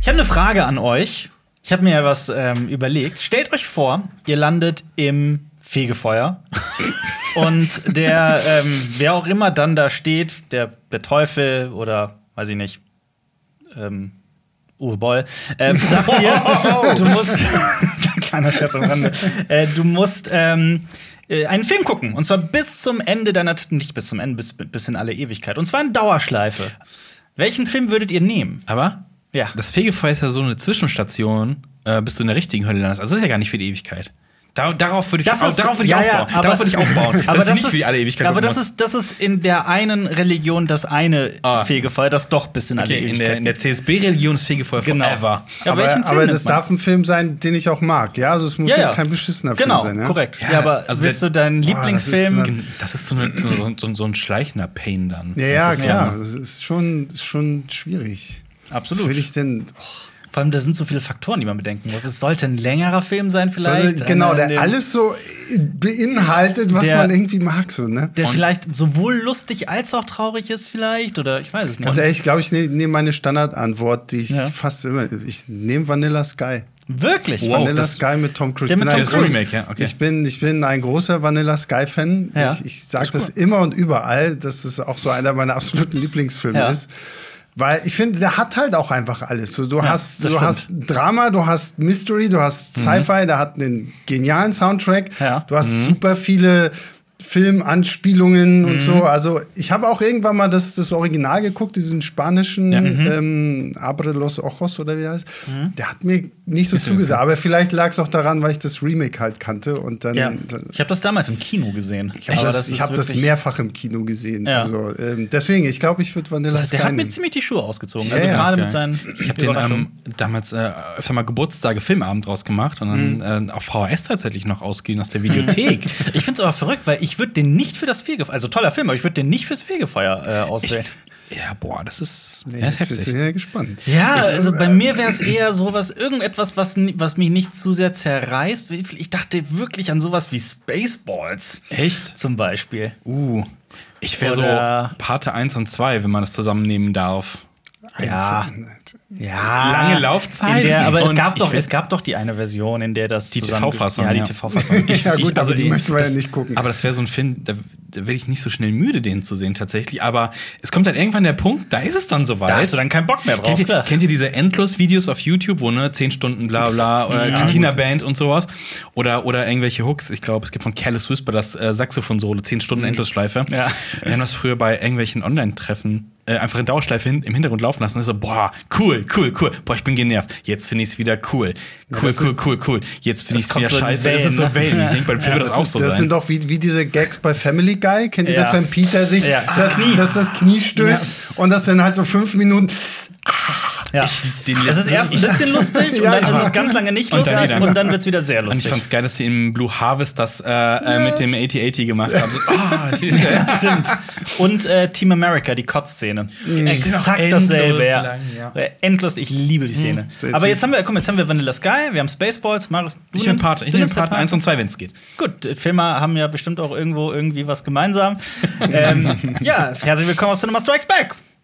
Ich habe eine Frage an euch. Ich habe mir ja was ähm, überlegt. Stellt euch vor, ihr landet im Fegefeuer. und der, ähm, wer auch immer dann da steht, der, der Teufel oder weiß ich nicht, ähm, Uwe Boll, ähm, sagt dir, du musst, kleiner Scherz am Rande, äh, du musst ähm, äh, einen Film gucken. Und zwar bis zum Ende deiner, nicht bis zum Ende, bis, bis in alle Ewigkeit. Und zwar in Dauerschleife. Welchen Film würdet ihr nehmen? Aber Ja. das Fegefeuer ist ja so eine Zwischenstation, äh, bis du in der richtigen Hölle landest. Also das ist ja gar nicht für die Ewigkeit. Da, darauf würde ich, Das ist- darauf würde ich ja, ja, aufbauen. aber- darauf würde ich aufbauen. Aber das ich nicht ist, für die alle Ewigkeit aber das ist, das ist in der einen Religion das eine Ah. Fegefeuer, das doch bis in alle okay, in Ewigkeit. der, in der CSB-Religion ist Fegefeuer Genau. forever. Ja, aber aber das darf ein Film sein, den ich auch mag. Ja, also es muss Ja, ja. jetzt kein beschissener genau, Film sein. Ja? korrekt. Ja, Ja, aber also willst der- du deinen das ist Lieblingsfilm? eine- Das ist so, eine, so, so, so ein schleichender Pain dann. Ja, ja, das ist klar. So, Das ist schon, ist schon schwierig. Absolut. Was will ich denn? Oh, Vor allem, da sind so viele Faktoren, die man bedenken muss. Es sollte ein längerer Film sein, vielleicht. soll, genau, einer, in der alles so beinhaltet, was Der- man irgendwie mag. So, ne? Der Und- vielleicht sowohl lustig als auch traurig ist, vielleicht. Oder ich weiß es nicht. Ganz ehrlich, ich glaube, ich nehme nehm meine Standardantwort, die ich Ja. fast immer. Ich nehme Vanilla Sky. Wirklich? Wow. Vanilla das- Sky mit Tom Cruise. Der mit Ich bin Tom ein Cruise. groß- Remake, ja, okay. ich, bin, ich bin ein großer Vanilla Sky-Fan. Ja. Ich, ich sage Ist das cool. immer und überall, dass es auch so einer meiner absoluten Lieblingsfilme Ja. ist. Weil ich finde, der hat halt auch einfach alles. So, du Ja, hast, du stimmt. hast Drama, du hast Mystery, du hast Sci-Fi, der hat einen genialen Soundtrack. Ja. Du hast super viele Filmanspielungen und so. Also ich habe auch irgendwann mal das, das Original geguckt, diesen spanischen ähm, Abre los Ojos oder wie er heißt. Der hat mir nicht so zugesagt. Aber vielleicht lag es auch daran, weil ich das Remake halt kannte und dann. Ja. Ich habe das damals im Kino gesehen. Ich habe das, ich hab das mehrfach im Kino gesehen. Ja. Also, ähm, deswegen, ich glaube, ich würde Vanilla Das, der Sky hat mir ziemlich die Schuhe ausgezogen. Ja, also ja. gerade mit seinen Ich habe den ähm, damals äh, öfter mal Geburtstage Filmabend draus gemacht und dann äh, auf VHS tatsächlich noch ausgeliehen aus der Videothek. Ich finde es aber verrückt, weil ich würde den nicht für das Fegefeuer, also toller Film, aber ich würde den nicht fürs Fegefeuer äh, auswählen. ja, boah, das ist, Nee, ja, ist jetzt bist du heftig. ja gespannt. ja, also bei mir wäre es eher sowas, irgendetwas, was, was mich nicht zu sehr zerreißt. Ich dachte wirklich an sowas wie Spaceballs Echt? zum Beispiel. Uh, ich wäre so Parte 1 und 2, wenn man das zusammennehmen darf. Ja. Ja. Lange Laufzeit. Der, aber es gab, ich doch, es gab doch die eine Version, in der das Die TV-Fassung, Ja, die ja. TV-Fassung. Ja, gut, aber die möchten wir ja das- nicht gucken. Aber das wäre so ein Film, da, da werde ich nicht so schnell müde, den zu sehen tatsächlich. Aber es kommt halt irgendwann der Punkt, da ist es dann soweit. Da hast du dann keinen Bock mehr drauf. Kennt ihr, kennt ihr diese Endlos-Videos auf YouTube, wo ne 10 Stunden bla bla oder Cantina Band und sowas? Oder, oder irgendwelche Hooks. Ich glaube, es gibt von Careless Whisper das äh, Saxophon-Solo, 10 Stunden Endlosschleife. Ja. Wir haben das früher bei irgendwelchen Online-Treffen äh, einfach in Dauerschleife hin, im Hintergrund laufen lassen. Und so, boah, cool, cool, cool. Boah, ich bin genervt. Jetzt finde ich es wieder cool. Cool, das cool, ist- cool, cool. Jetzt finde Das ich es wieder so scheiße. Das ist Wellen, so ne? Wellen. Ich denke, beim Film Ja, wird das, Das, auch ist, so das sein. sind doch wie, wie diese Gags bei Family Guy. Kennt ihr Ja. das, wenn Peter sich Ja. das, Das Knie. das, das Knie stößt und das dann halt so fünf Minuten. Ja. den es ist erst ein bisschen lustig und Ja, dann ist es ganz lange nicht Und dann lustig und dann wird es wieder sehr Und ich lustig. fand's geil, dass sie im Blue Harvest das äh, äh, mit dem 8080 gemacht haben. So, ah, Stimmt. Und äh, Team America, die Kotzszene. Exakt Endlos dasselbe. Ja. lang, ja. Äh, Endlos, ich liebe die Szene. Sehr Aber jetzt haben wir, komm, jetzt haben wir Vanilla Sky, wir haben Spaceballs, Marius. Du ich nehme Part, ich du nehm nimmst Part den 1 und 2, wenn es geht. Gut, äh, Filme haben ja bestimmt auch irgendwo irgendwie was gemeinsam. ähm, ja, herzlich willkommen aus Cinema Strikes Back.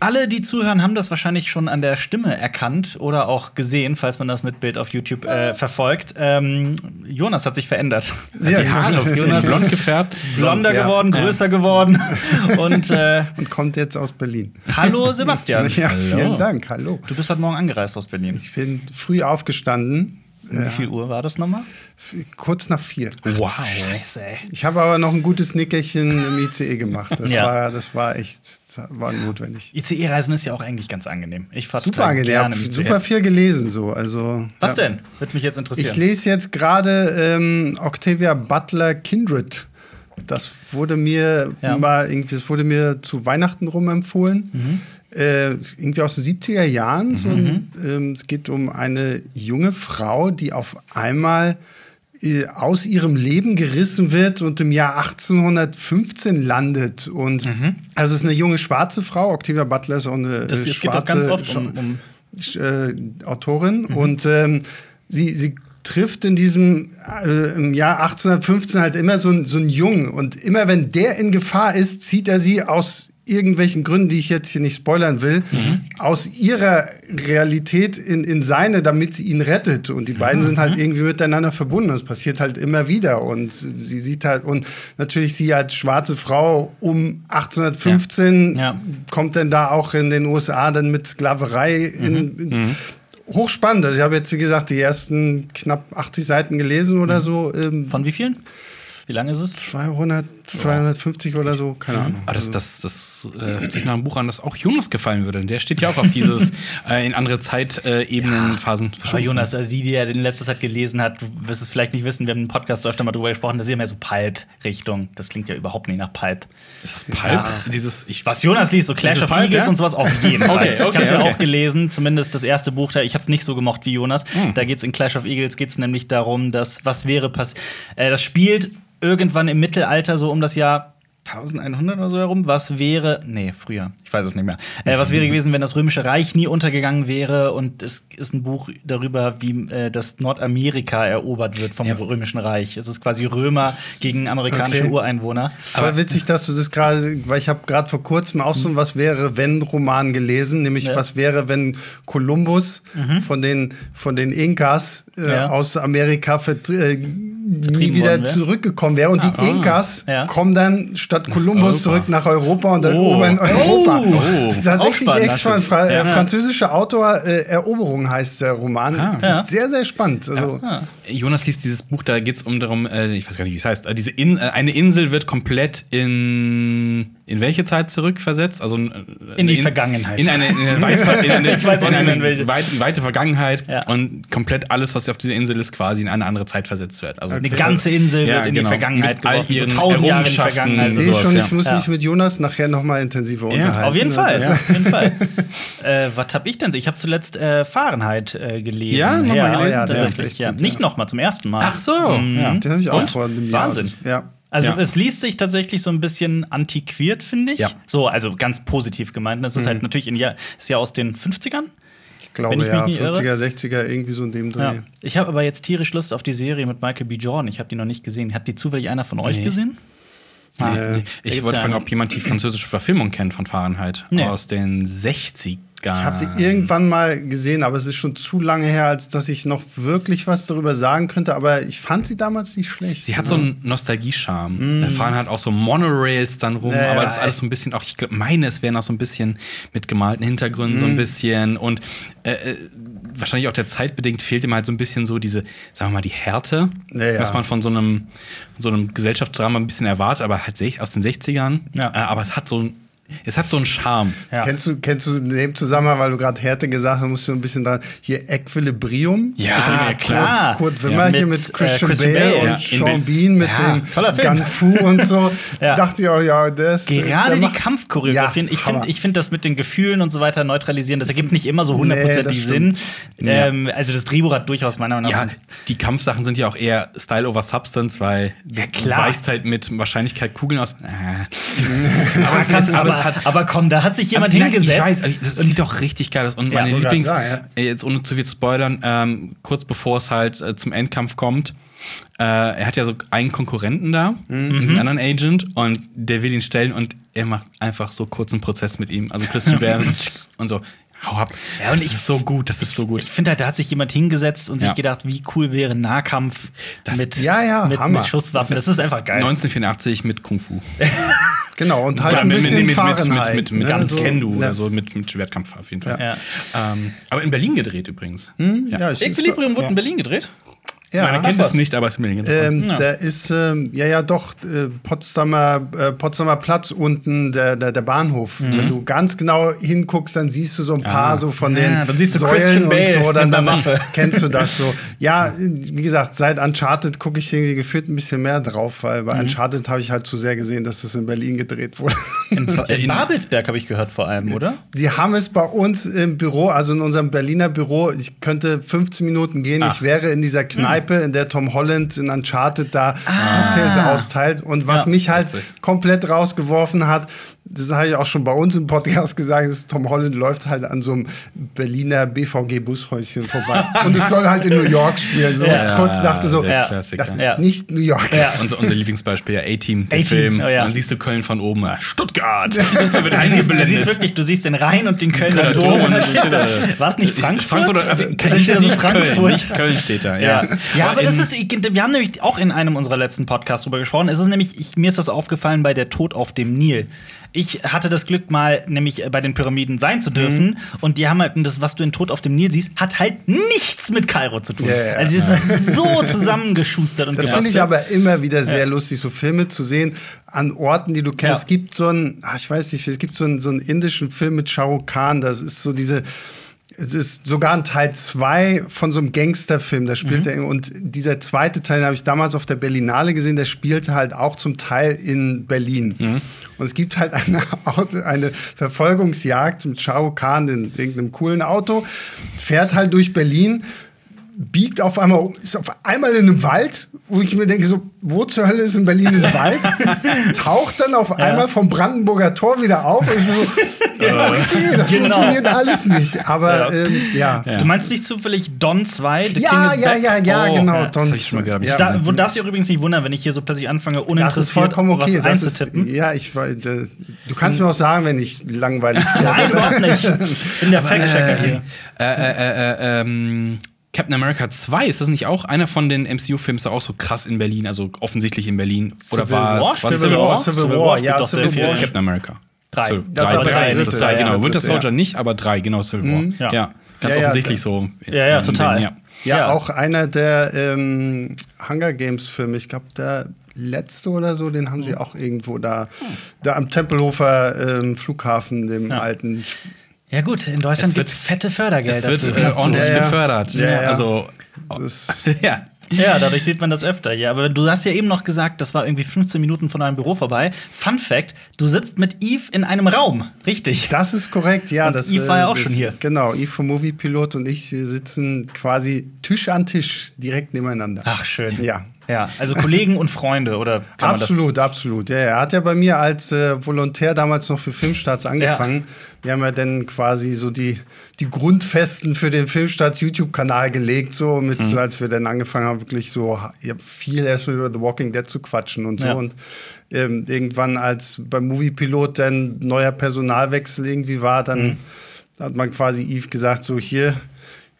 Alle, die zuhören, haben das wahrscheinlich schon an der Stimme erkannt oder auch gesehen, falls man das mit Bild auf YouTube äh, verfolgt. Ähm, Jonas hat sich verändert. Ja, Die Haare Jonas blond ist gefärbt. Blonder ja. geworden, größer geworden. Und äh, Und kommt jetzt aus Berlin. hallo Sebastian. Ja, Hallo. vielen Dank. Hallo. Du bist heute Morgen angereist aus Berlin. Ich bin früh aufgestanden, Wie viel Uhr war das nochmal? kurz nach vier. Wow. Scheiße, ey. Ich habe aber noch ein gutes Nickerchen im ICE gemacht. Das, Ja. war, das war echt das war notwendig. ICE-Reisen ist ja auch eigentlich ganz angenehm. Ich fahre Super angenehm. Ich gerne habe im ICE. super viel gelesen. So. Also, Was ja. denn? Würde mich jetzt interessieren. Ich lese jetzt gerade ähm, Octavia Butler Kindred. das wurde mir Ja. mal irgendwie, es wurde mir zu Weihnachten rum empfohlen. Mhm. Äh, irgendwie aus den 70er Jahren. So ein, ähm, es geht um eine junge Frau, die auf einmal äh, aus ihrem Leben gerissen wird und im Jahr 1815 landet. Und also es ist eine junge schwarze Frau, Octavia Butler ist auch eine Mhm. Das, äh, schwarze auch ganz oft Scha- um, um äh, Autorin und ähm, sie, sie trifft in diesem äh, im Jahr 1815 halt immer so, so einen Jungen und immer wenn der in Gefahr ist, zieht er sie aus irgendwelchen Gründen, die ich jetzt hier nicht spoilern will, aus ihrer Realität in, in seine, damit sie ihn rettet. Und die beiden sind halt irgendwie miteinander verbunden. Das passiert halt immer wieder. Und sie sieht halt, und natürlich sie als schwarze Frau um 1815 Ja. kommt dann da auch in den USA dann mit Sklaverei in, in hochspannend. Also ich habe jetzt, wie gesagt, die ersten knapp 80 Seiten gelesen oder so. Ähm, von wie vielen? Wie lange ist es? 200, 250 oder so, keine Ahnung. Aber das, das, das äh, hört sich nach einem Buch an, das auch Jonas gefallen würde. Der steht ja auch auf dieses äh, in andere Zeitebenen, Phasen Aber. Jonas, also die, die ja den letztes Zeit gelesen hat, du wirst es vielleicht nicht wissen, wir haben im Podcast öfter mal drüber gesprochen, das ist ja mehr so Pulp-Richtung. Das klingt ja überhaupt nicht nach Pulp. Ist das Pulp? Dieses, ich, Was Jonas liest, so Clash of Pulp, Eagles ja? und sowas auf jeden Fall. Okay, okay, ich habe ja okay. auch gelesen, zumindest das erste Buch da. Ich habe es nicht so gemocht wie Jonas. Hm. Da geht es in Clash of Eagles geht's nämlich darum, dass was wäre passiert. Äh, das spielt irgendwann im Mittelalter so um das Jahr 1100 oder so herum. Was wäre, nee, früher, ich weiß es nicht mehr. Äh, was wäre gewesen, wenn das Römische Reich nie untergegangen wäre? Und es ist ein Buch darüber, wie äh, das Nordamerika erobert wird vom Ja. Römischen Reich. Es ist quasi Römer gegen amerikanische okay. Ureinwohner. Voll witzig, dass du das gerade, weil ich habe gerade vor kurzem auch so ein Was wäre wenn Roman gelesen, nämlich Ja. Was wäre wenn Kolumbus von den von den Inkas äh, Ja. aus Amerika vert, äh, nie wieder zurückgekommen wäre und die Inkas kommen dann statt Kolumbus Europa. zurück nach Europa und Oh. erobern Europa. Oh. Das ist tatsächlich echt spannend. Fra Ja. französischer Autor äh, Eroberung heißt der Roman. Ah. Ja. Sehr sehr spannend. Also Jonas liest dieses Buch, da geht es um darum, äh, ich weiß gar nicht, wie es heißt, äh, diese In, äh, eine Insel wird komplett in in welche Zeit zurückversetzt? Also äh, In die Vergangenheit. In eine, in eine, weit, in eine, in eine in weit, weite Vergangenheit Ja. und komplett alles, was auf dieser Insel ist, quasi in eine andere Zeit versetzt wird. Also Eine ganze Insel Ja, wird in genau. die Vergangenheit Mit all geworfen, so ihren tausend Jahre in die. Vergangenheit. ich Also sehe schon, ich muss Ja. mich mit Jonas nachher noch mal intensiver unterhalten. Auf jeden Fall, Ja. auf jeden Fall. äh, was habe ich denn? Ich habe zuletzt äh, Fahrenheit äh, gelesen. Ja, noch mal ja, gelesen? Tatsächlich. gut, Nicht ja. noch mal zum ersten Mal. Ach so. Ja. Den habe ich auch Und? vor einem Jahr. Wahnsinn. Ja. Also Ja. es liest sich tatsächlich so ein bisschen antiquiert, finde ich. Ja. So, also ganz positiv gemeint. Das ist halt natürlich in ja, ist ja aus den 50ern. Ich glaube, ich ja, nicht irre. 50er, 60er, irgendwie so in dem Dreh. Ja. Ich habe aber jetzt tierisch Lust auf die Serie mit Michael B. Jordan. Ich habe die noch nicht gesehen. Hat die zufällig einer von euch Nee. gesehen? Ah, Nee. Ich wollte fragen, ob jemand die französische Verfilmung kennt von Fahrenheit Nee. aus den 60ern. Ich habe sie irgendwann mal gesehen, aber es ist schon zu lange her, als dass ich noch wirklich was darüber sagen könnte. Aber ich fand sie damals nicht schlecht. Sie hat so einen Nostalgie-Charme. Da fahren halt auch so Monorails dann rum, Mm. Ja, aber es ist alles so ein bisschen, auch ich glaube, meine, es wäre noch so ein bisschen mit gemalten Hintergründen, Mm. so ein bisschen. Und äh, äh, wahrscheinlich auch der Zeit bedingt fehlt ihm halt so ein bisschen so diese, sagen wir mal, die Härte, Ja, ja. was man von so einem, so einem Gesellschaftsdrama ein bisschen erwartet, aber halt aus den 60ern. Ja. Äh, aber es hat so ein, es hat so einen Charme. Ja. Kennst du, kennst du in dem Zusammenhang, weil du gerade Härte gesagt hast, musst du ein bisschen dran. Hier Equilibrium. Ja, Kurt- klar. Kurt Wimmer Ja, hier mit, mit äh, Christian, Christian Bale, Bale, und ja. Sean Be- Bean mit Ja, dem. Gun Fu und so. Ja. Da dachte ich auch, ja, das. Gerade der die Kampfchoreografien, Ja, ich finde ich find das mit den Gefühlen und so weiter neutralisieren, das ergibt nicht immer so hundertprozentig das Sinn. Ähm, also das Drehbuch hat durchaus meiner Meinung Ja, nach. die Kampfsachen sind ja auch eher Style over Substance, weil Ja, du klar. weichst halt mit Wahrscheinlichkeit Kugeln aus. Äh. aber, es kann, ist- aber, aber es hat- aber komm, da hat sich jemand Nein, hingesetzt. Ich weiß, also das sieht doch richtig geil aus. Und Ja, meine wollte Lieblings, sagen, äh, jetzt ohne zu viel zu spoilern, ähm, kurz bevor es halt äh, zum Endkampf kommt, äh, er hat ja so einen Konkurrenten da, Mhm. diesen anderen Agent, und der will ihn stellen und er macht einfach so kurzen Prozess mit ihm. Also Christian so und so, hau ab. Ja, und das ich- ist so gut, das ist so gut. Ich finde halt, da hat sich jemand hingesetzt und Ja. sich gedacht, wie cool wäre Nahkampf Das- mit, Ja, ja, mit, mit Schusswaffen. Das ist einfach geil. 1984 mit Kung Fu. Genau, und halt Oder ein mit, mit, bisschen mit, mit, Fahrenheit. mit, mit, mit ne, so. Kendo Ja. oder so, mit, mit Schwertkampf auf jeden Fall. Ja. Ähm, aber in Berlin gedreht übrigens. Ja, ich- Equilibrium wurde in Berlin gedreht. Ja. Man erkennt es nicht, aber es ist mir nicht Ähm, Ja. Der ist, ähm, ja, ja, doch, äh, Potsdamer, äh, Potsdamer Platz unten, der, der, der Bahnhof. Wenn du ganz genau hinguckst, dann siehst du so ein paar so von Ja, den dann siehst du Säulen Christian und Bale so. Dann, dann kennst du das so. Ja, wie gesagt, seit Uncharted gucke ich irgendwie gefühlt ein bisschen mehr drauf, weil bei Uncharted habe ich halt zu sehr gesehen, dass das in Berlin gedreht wurde. In, in Babelsberg habe ich gehört vor allem, oder? Sie haben es bei uns im Büro, also in unserem Berliner Büro, ich könnte 15 Minuten gehen, Ah. ich wäre in dieser Kneipe, in der Tom Holland in Uncharted da Cocktails austeilt. Und was Ja. mich halt Witzig. komplett rausgeworfen hat, das habe ich auch schon bei uns im Podcast gesagt, ist, Tom Holland läuft halt an so einem Berliner BVG-Bushäuschen vorbei. Und es soll halt in New York spielen. So, Ja. ich kurz dachte so, Ja. Das ist Ja. nicht New York. Ja. Unser, unser Lieblingsbeispiel, ja, A-Team, der A-Team, Film. oh ja. Dann siehst du Köln von oben, Stuttgart. Wird Du siehst, du siehst wirklich, du siehst den Rhein und den Kölner Kölner Dom. Dom war es nicht Frankfurt? Frankfurt oder nicht Köln, Frankfurt. nicht Köln steht da, Ja, ja. ja aber in- das ist, wir haben nämlich auch in einem unserer letzten Podcasts drüber gesprochen. Es ist nämlich, ich, mir ist das aufgefallen bei der Tod auf dem Nil. Ich hatte das Glück, mal nämlich bei den Pyramiden sein zu dürfen. Mhm. Und die haben halt, das, was du in Tod auf dem Nil siehst, hat halt nichts mit Kairo zu tun. Ja. Also es ist so zusammengeschustert und Das finde ich aber immer wieder sehr lustig, so Filme zu sehen an Orten, die du kennst. Es gibt so einen, ach, ich weiß nicht, es gibt so einen, so einen indischen Film mit Shah Rukh Khan, das ist so diese. Es ist sogar ein Teil 2 von so einem Gangsterfilm, da spielt er. Und dieser zweite Teil habe ich damals auf der Berlinale gesehen, der spielte halt auch zum Teil in Berlin. Und es gibt halt eine, eine Verfolgungsjagd mit Shah Rukh Khan in irgendeinem coolen Auto, fährt halt durch Berlin biegt auf einmal, um, ist auf einmal in einem Wald, wo ich mir denke, so, wo zur Hölle ist in Berlin ein Wald? Taucht dann auf einmal vom Brandenburger Tor wieder auf. Und ich so, okay, das Genau. funktioniert alles nicht. Aber Ja. ähm, ja. Du meinst nicht zufällig Don 2? The King Ja, is ja, ja, ja, Oh, genau. ja. das hab ich schon mal gehört. Ja. Da, wo darfst du dich übrigens nicht wundern, wenn ich hier so plötzlich anfange, das uninteressiert ist vollkommen okay. was Das ist, einzutippen. ja, ich, das- du kannst mir auch sagen, wenn ich langweilig werde. Nein, überhaupt nicht. Ich bin der Fact-Checker hier. Äh, äh, äh, äh, ähm, Captain America 2, ist das nicht auch einer von den MCU-Films, der auch so krass in Berlin, also offensichtlich in Berlin? Oder Civil war War? es was Civil War, Civil War, ja, Civil sehr Das War. ist. Captain America. Drei. So, Das drei, ist drei ist das drei, ja, genau. Winter Soldier ja. nicht, aber drei, genau, Civil War. Ja. Ja. Ganz Ja, ja, offensichtlich so. Ja, ja, total. Berlin, Ja, Ja. auch einer der ähm, Hunger Games Filme. Ich glaube, der letzte oder so, den haben sie auch irgendwo da, da am Tempelhofer ähm, Flughafen, dem Ja. alten. Ja gut, in Deutschland gibt es fette Fördergelder. Es wird äh, ordentlich Ja, ja. gefördert. Ja, ja. Also, ja. Ja, dadurch sieht man das öfter. Ja, aber du hast ja eben noch gesagt, das war irgendwie 15 Minuten von deinem Büro vorbei. Fun Fact: Du sitzt mit Eve in einem Raum. Richtig. das ist korrekt, ja. Und das, Yves war ja auch das- schon hier. Genau, Yves vom Moviepilot und ich wir sitzen quasi Tisch an Tisch direkt nebeneinander. Ach, schön. Ja. Ja, also Kollegen und Freunde, oder Absolut, absolut. Ja, er hat ja bei mir als äh, Volontär damals noch für Filmstarts angefangen. Wir haben ja dann quasi so die, die Grundfesten für den Filmstarts YouTube-Kanal gelegt, so mit, Mhm. als wir dann angefangen haben, wirklich so ja, viel erstmal über The Walking Dead zu quatschen und so. Ja. Und ähm, irgendwann, als beim Moviepilot dann neuer Personalwechsel irgendwie war, dann Mhm. hat man quasi Yves gesagt, so hier,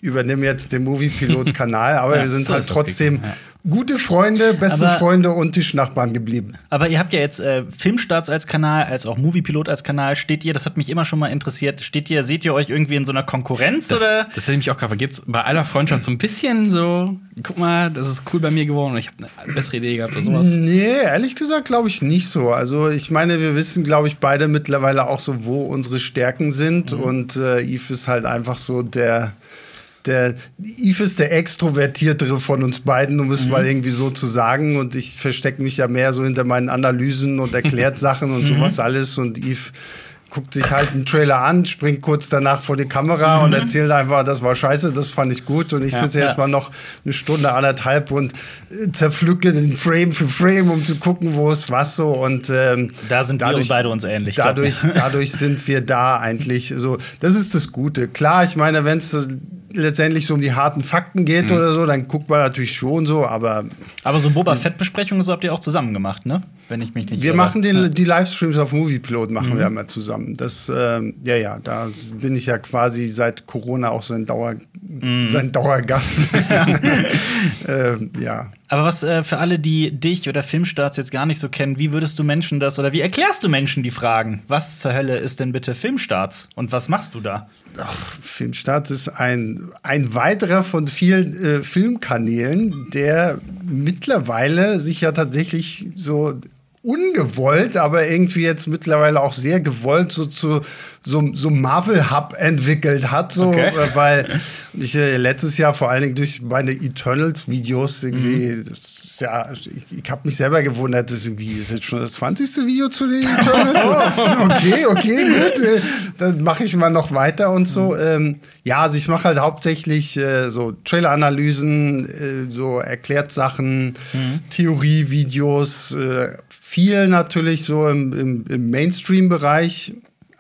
übernimm jetzt den Moviepilot-Kanal. Aber Ja, wir sind halt trotzdem gegangen, gute Freunde, beste Aber- Freunde und Tischnachbarn geblieben. Aber ihr habt ja jetzt äh, Filmstarts als Kanal, als auch Moviepilot als Kanal. Steht ihr, das hat mich immer schon mal interessiert, steht ihr, seht ihr euch irgendwie in so einer Konkurrenz Das, oder? das hätte ich mich auch gefragt. Gibt es bei aller Freundschaft so ein bisschen so, guck mal, das ist cool bei mir geworden und ich habe eine bessere Idee gehabt oder sowas? Nee, ehrlich gesagt glaube ich nicht so. Also ich meine, wir wissen, glaube ich, beide mittlerweile auch so, wo unsere Stärken sind. Und äh, Yves ist halt einfach so der, der, Yves ist der Extrovertiertere von uns beiden, um es mal irgendwie so zu sagen. Und ich verstecke mich ja mehr so hinter meinen Analysen und erklärt Sachen und sowas alles. Und Yves guckt sich halt einen Trailer an, springt kurz danach vor die Kamera und erzählt einfach, das war scheiße, das fand ich gut. Und ich Ja, sitze ja. erstmal noch eine Stunde, anderthalb und äh, zerpflücke den Frame für Frame, um zu gucken, wo es was so. Und ähm, Da sind wir uns beide uns ähnlich, Dadurch, dadurch sind wir da eigentlich so. Das ist das Gute. Klar, ich meine, wenn es letztendlich so um die harten Fakten geht Mhm. oder so, dann guckt man natürlich schon so, aber Aber so Boba Fett-Besprechungen so habt ihr auch zusammen gemacht, ne? Wenn ich mich nicht wir irre. machen den, die Livestreams auf Moviepilot machen wir immer zusammen. Das, ähm, ja, ja, da bin ich ja quasi seit Corona auch so ein mm. sein Dauergast. ähm, ja. Aber was äh, für alle, die dich oder Filmstarts jetzt gar nicht so kennen, wie würdest du Menschen das oder wie erklärst du Menschen die Fragen? Was zur Hölle ist denn bitte Filmstarts und was machst du da? Ach, Filmstarts ist ein, ein weiterer von vielen äh, Filmkanälen, der mittlerweile sich ja tatsächlich so ungewollt, aber irgendwie jetzt mittlerweile auch sehr gewollt so zu so, so Marvel Hub entwickelt hat, so okay. Äh, weil ich äh, letztes Jahr vor allen Dingen durch meine Eternals Videos irgendwie mhm ja, ich, ich habe mich selber gewundert, das irgendwie ist jetzt schon das 20. Video zu den Eternals. okay, okay, gut. Äh, dann mache ich mal noch weiter und so. Ähm, ja, also ich mache halt hauptsächlich äh, so Trailer-Analysen, äh, so Erklärt-Sachen, mhm. Theorie-Videos, äh, viel natürlich so im, im, im Mainstream-Bereich.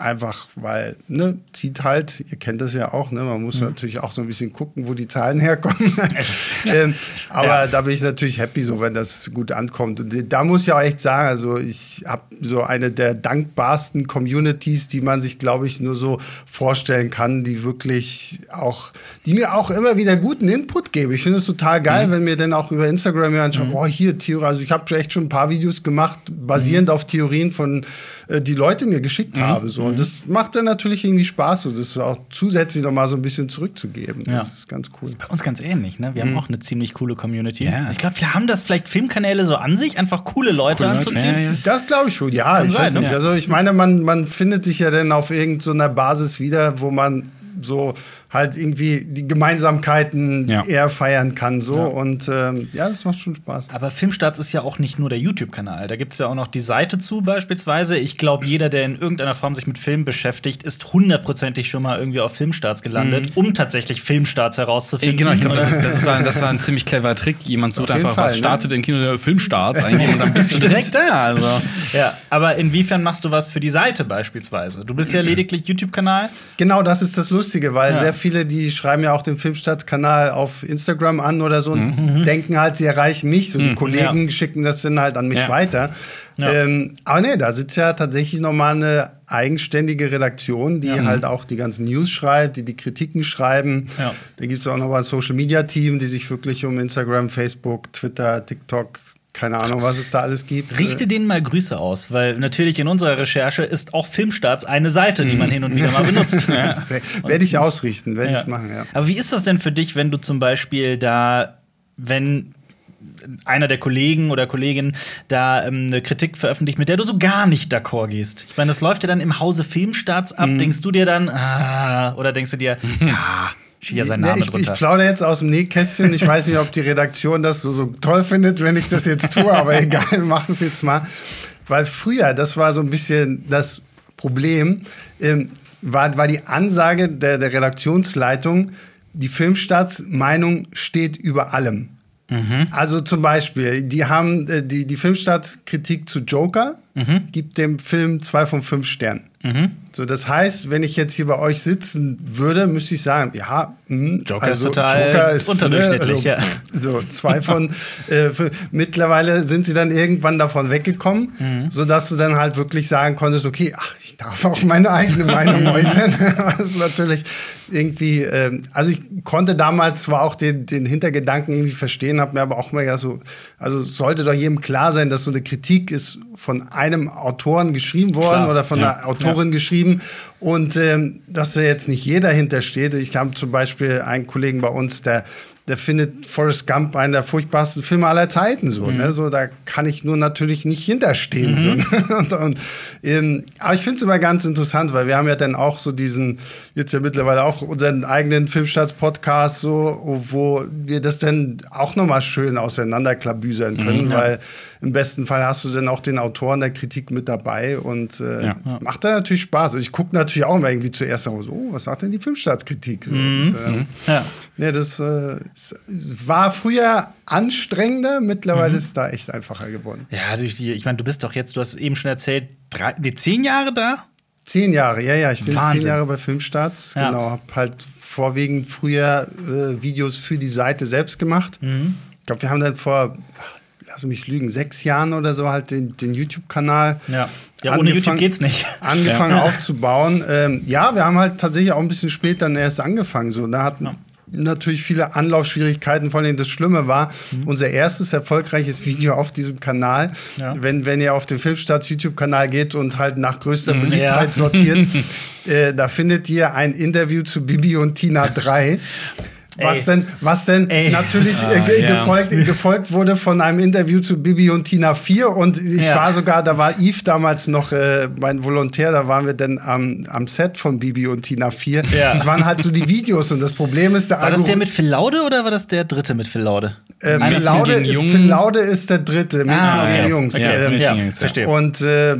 Einfach weil, ne, zieht halt, ihr kennt das ja auch, ne, man muss mhm. natürlich auch so ein bisschen gucken, wo die Zahlen herkommen. ja. ähm, aber ja. da bin ich natürlich happy, so wenn das gut ankommt. Und da muss ich auch echt sagen, also ich habe so eine der dankbarsten Communities, die man sich, glaube ich, nur so vorstellen kann, die wirklich auch, die mir auch immer wieder guten Input geben. Ich finde es total geil, mhm. wenn mir dann auch über Instagram jemand schaut, mhm. oh, hier, Theorie, also ich habe echt schon ein paar Videos gemacht, basierend mhm. auf Theorien von äh, die Leute mir geschickt mhm. haben. So. Und das macht dann natürlich irgendwie Spaß, so das auch zusätzlich noch mal so ein bisschen zurückzugeben. Ja. Das ist ganz cool. Das ist bei uns ganz ähnlich. Ne? Wir mhm. haben auch eine ziemlich coole Community. Ja. Ich glaube, wir haben das vielleicht Filmkanäle so an sich, einfach coole Leute coole anzuziehen. Ja, das glaube ich schon, ja. Kann ich sein, weiß nicht. Ne? Also ich meine, man, man findet sich ja dann auf irgendeiner so Basis wieder, wo man so halt irgendwie die Gemeinsamkeiten ja. eher feiern kann. So. Ja. Und ähm, ja, das macht schon Spaß. Aber Filmstarts ist ja auch nicht nur der YouTube-Kanal. Da gibt es ja auch noch die Seite zu, beispielsweise. Ich glaube, jeder, der in irgendeiner Form sich mit Film beschäftigt, ist hundertprozentig schon mal irgendwie auf Filmstarts gelandet, mhm. um tatsächlich Filmstarts herauszufinden. Genau, ich glaube, das, das, war, das war ein ziemlich cleverer Trick. Jemand sucht einfach, Fall, was ne? startet ne? im Kino der Filmstarts eingeben und dann bist du direkt da. Also. Ja, aber inwiefern machst du was für die Seite beispielsweise? Du bist ja lediglich YouTube-Kanal. Genau, das ist das Lustige, weil ja. sehr viele, die schreiben ja auch den Filmstadtkanal auf Instagram an oder so und mhm. denken halt, sie erreichen mich. So die mhm. Kollegen ja. schicken das dann halt an mich ja. weiter. Ja. Ähm, aber nee, da sitzt ja tatsächlich nochmal eine eigenständige Redaktion, die ja. halt auch die ganzen News schreibt, die die Kritiken schreiben. Ja. Da gibt es auch noch mal ein Social Media Team, die sich wirklich um Instagram, Facebook, Twitter, TikTok keine Ahnung, was es da alles gibt. Richte denen mal Grüße aus, weil natürlich in unserer Recherche ist auch Filmstarts eine Seite, die man hin und wieder mal benutzt. ja. Werde ich ausrichten, werde ja. ich machen, ja. Aber wie ist das denn für dich, wenn du zum Beispiel da, wenn einer der Kollegen oder Kolleginnen da ähm, eine Kritik veröffentlicht, mit der du so gar nicht d'accord gehst. Ich meine, das läuft ja dann im Hause Filmstarts ab. Mhm. Denkst du dir dann, ah, oder denkst du dir, ja, hier sein Name ich, drunter. Ich plaudere jetzt aus dem Nähkästchen. Ich weiß nicht, ob die Redaktion das so, so toll findet, wenn ich das jetzt tue, aber egal, wir machen es jetzt mal. Weil früher, das war so ein bisschen das Problem, ähm, war, war die Ansage der, der Redaktionsleitung, die Filmstarts-Meinung steht über allem. Mhm. Also zum Beispiel, die haben äh, die, die Filmstarts-Kritik zu Joker, mhm. gibt dem Film zwei von fünf Sternen. Mhm. So, das heißt, wenn ich jetzt hier bei euch sitzen würde, müsste ich sagen, ja, mh, hm, Joker also, ist total Joker ist, unterdurchschnittlich. Ne, also, ja. So zwei von. äh, für, mittlerweile sind sie dann irgendwann davon weggekommen, mhm. sodass du dann halt wirklich sagen konntest, okay, ach, ich darf auch meine eigene Meinung äußern. das ist natürlich irgendwie. Ähm, also ich konnte damals zwar auch den, den Hintergedanken irgendwie verstehen, habe mir aber auch mal ja so, also sollte doch jedem klar sein, dass so eine Kritik ist von einem Autoren geschrieben worden Klar, oder von ja, einer Autorin ja. geschrieben und ähm, dass da jetzt nicht jeder hintersteht. Ich habe zum Beispiel einen Kollegen bei uns, der der findet Forrest Gump einen der furchtbarsten Filme aller Zeiten. So, mhm. ne? so da kann ich nur natürlich nicht hinterstehen. Mhm. So, ne? und, und, ähm, aber ich finde es immer ganz interessant, weil wir haben ja dann auch so diesen, jetzt ja mittlerweile auch unseren eigenen Filmstarts-Podcast, so, wo wir das dann auch nochmal schön auseinanderklabüsern können, mhm, ja. weil im besten Fall hast du dann auch den Autoren der Kritik mit dabei und äh, ja. macht da natürlich Spaß. Also ich gucke natürlich auch immer irgendwie zuerst so, oh, was sagt denn die Filmstartskritik? Mhm. Und, äh, ja. Ne, das äh, war früher anstrengender, mittlerweile mhm. ist da echt einfacher geworden. Ja, durch die, ich meine, du bist doch jetzt, du hast eben schon erzählt, drei, nee, zehn Jahre da? Zehn Jahre, ja, ja. Ich bin Wahnsinn. zehn Jahre bei Filmstarts. Ja. Genau, hab halt vorwiegend früher äh, Videos für die Seite selbst gemacht. Mhm. Ich glaube, wir haben dann vor lass mich lügen, sechs Jahren oder so halt den, den YouTube-Kanal. Ja. ja, ohne YouTube geht's nicht. Angefangen ja. aufzubauen. Ähm, ja, wir haben halt tatsächlich auch ein bisschen später erst angefangen. So, da hatten, ja. natürlich viele Anlaufschwierigkeiten. Vor allem das Schlimme war, mhm. unser erstes erfolgreiches Video auf diesem Kanal, ja. wenn, wenn ihr auf den Filmstarts YouTube-Kanal geht und halt nach größter mhm. Beliebtheit sortiert, äh, da findet ihr ein Interview zu Bibi und Tina 3. Was Ey. denn, was denn Ey. natürlich äh, ah, ja. gefolgt, gefolgt wurde von einem Interview zu Bibi und Tina 4 und ich ja. war sogar, da war Yves damals noch äh, mein Volontär, da waren wir dann am, am Set von Bibi und Tina 4. Ja. Das waren halt so die Videos und das Problem ist, der War das der mit Phil Laude oder war das der dritte mit Phil Laude? Äh, Phil, Laude, Phil Laude ist der dritte, mit ah, okay. Jungs. Okay. Ähm, ja, verstehe. Und äh,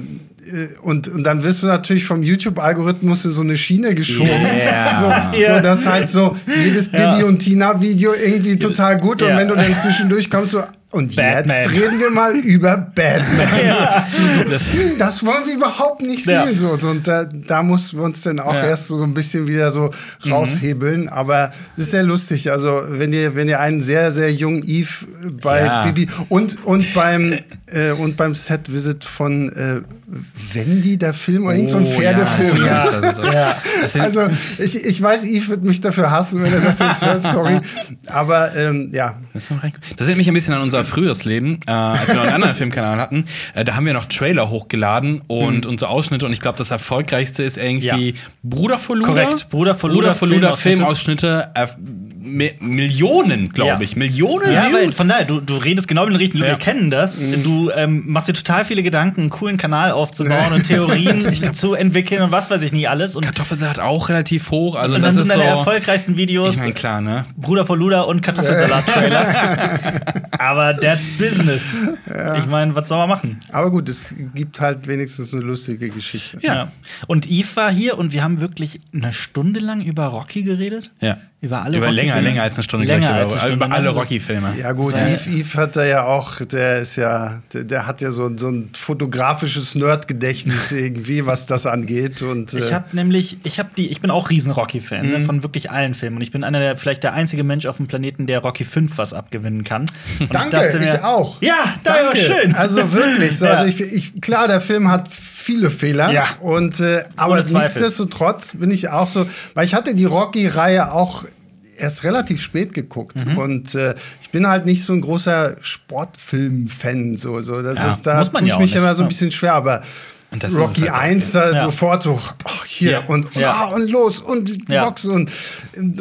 und, und dann wirst du natürlich vom YouTube-Algorithmus in so eine Schiene geschoben. Yeah. So, yeah. so, dass halt so jedes Bibi ja. und Tina-Video irgendwie total gut und wenn du dann zwischendurch kommst, so und Batman. jetzt reden wir mal über Batman. Ja. So, das, das, wollen wir überhaupt nicht ja. sehen. So. Und da, da mussten wir uns dann auch ja. erst so ein bisschen wieder so mhm. raushebeln. Mhm. Aber es ist sehr lustig. Also, wenn ihr, wenn ihr einen sehr, sehr jungen Eve bei Bibi und, und, beim, äh, und beim Set-Visit von äh, Wendy, der Film oder oh, so ein Pferdefilm. Ja, ja. Also, ich, ich weiß, Eve wird mich dafür hassen, wenn er das jetzt hört, sorry. Aber ähm, ja. Das, das erinnert mich ein bisschen an unser früheres Leben, äh, als wir noch einen anderen Filmkanal hatten. Äh, da haben wir noch Trailer hochgeladen und mhm. unsere Ausschnitte. Und ich glaube, das erfolgreichste ist irgendwie ja. Bruder von Luda. Korrekt, Bruder von Luda. Bruder von Luda Filmausschnitte. Filmausschnitte Millionen, glaube ich. Millionen ja, Views. Weil, von daher, du, du redest genau mit den richtigen Leuten. Wir kennen das. Mhm. Du ähm, machst dir total viele Gedanken, einen coolen Kanal aufzubauen und Theorien zu entwickeln und was weiß ich nicht alles. Und Kartoffelsalat auch relativ hoch. Also und dann sind deine so, erfolgreichen Videos. Ich meine, klar, ne? Bruder von Luda und Kartoffelsalat-Trailer. Aber that's business. Ja. Ich meine, was soll man machen? Aber gut, es gibt halt wenigstens eine lustige Geschichte. Ja. Und Eve war hier und wir haben wirklich eine Stunde lang über Rocky geredet. Ja. Über alle Über länger, länger als eine Stunde. Länger als eine Stunde über alle Rocky-Filme. Ja gut, ja. Eve, Eve hat da ja auch, der ist ja, der, der hat ja so, so ein fotografisches Nerdgedächtnis irgendwie, was das angeht. Und, äh ich habe nämlich, ich habe die, ich bin auch riesen Rocky-Fan ne, mhm. ne, von wirklich allen Filmen. Und ich bin einer der, vielleicht der einzige Mensch auf dem Planeten, der Rocky 5 was abgewinnen kann. Und danke, ich, mir, ich, auch. Ja, danke. schön. Also wirklich, so, ja. also ich, ich, klar, der Film hat viele Fehler. Ja. Und, äh, aber nichtsdestotrotz bin ich auch so, weil ich hatte die Rocky-Reihe auch erst relativ spät geguckt mhm. und äh, ich bin halt nicht so ein großer Sportfilm-Fan. So, so. Das, ja, das, da tue ich ja mich immer so ein bisschen schwer, aber Rocky 1 halt ja. sofort so, oh, hier ja. Und, ja. Oh, und los und Boxen und,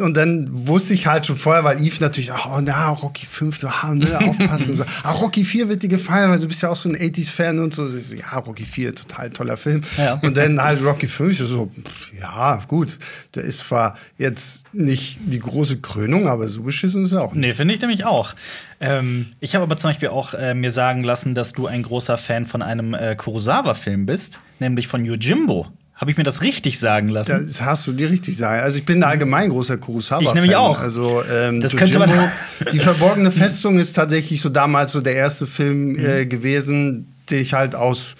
und dann wusste ich halt schon vorher, weil Eve natürlich, oh na, Rocky 5, so, ah, ne, aufpassen. so, ah, Rocky 4 wird dir gefallen, weil du bist ja auch so ein 80s-Fan und so. so. Ja, Rocky 4, total toller Film. Und dann halt Rocky 5, so, ja, gut, der ist zwar jetzt nicht die große Krönung, aber so beschissen ist er auch nicht. Nee, finde ich nämlich auch. Ähm, ich habe aber zum Beispiel auch äh, mir sagen lassen, dass du ein großer Fan von einem äh, Kurosawa-Film bist, nämlich von Yojimbo. Habe ich mir das richtig sagen lassen? Das hast du dir richtig sagen. Also ich bin ein allgemein großer Kurosawa-Fan. Ich nämlich auch. Also ähm, das könnte man die verborgene Festung ist tatsächlich so damals so der erste Film äh, gewesen, den ich halt aus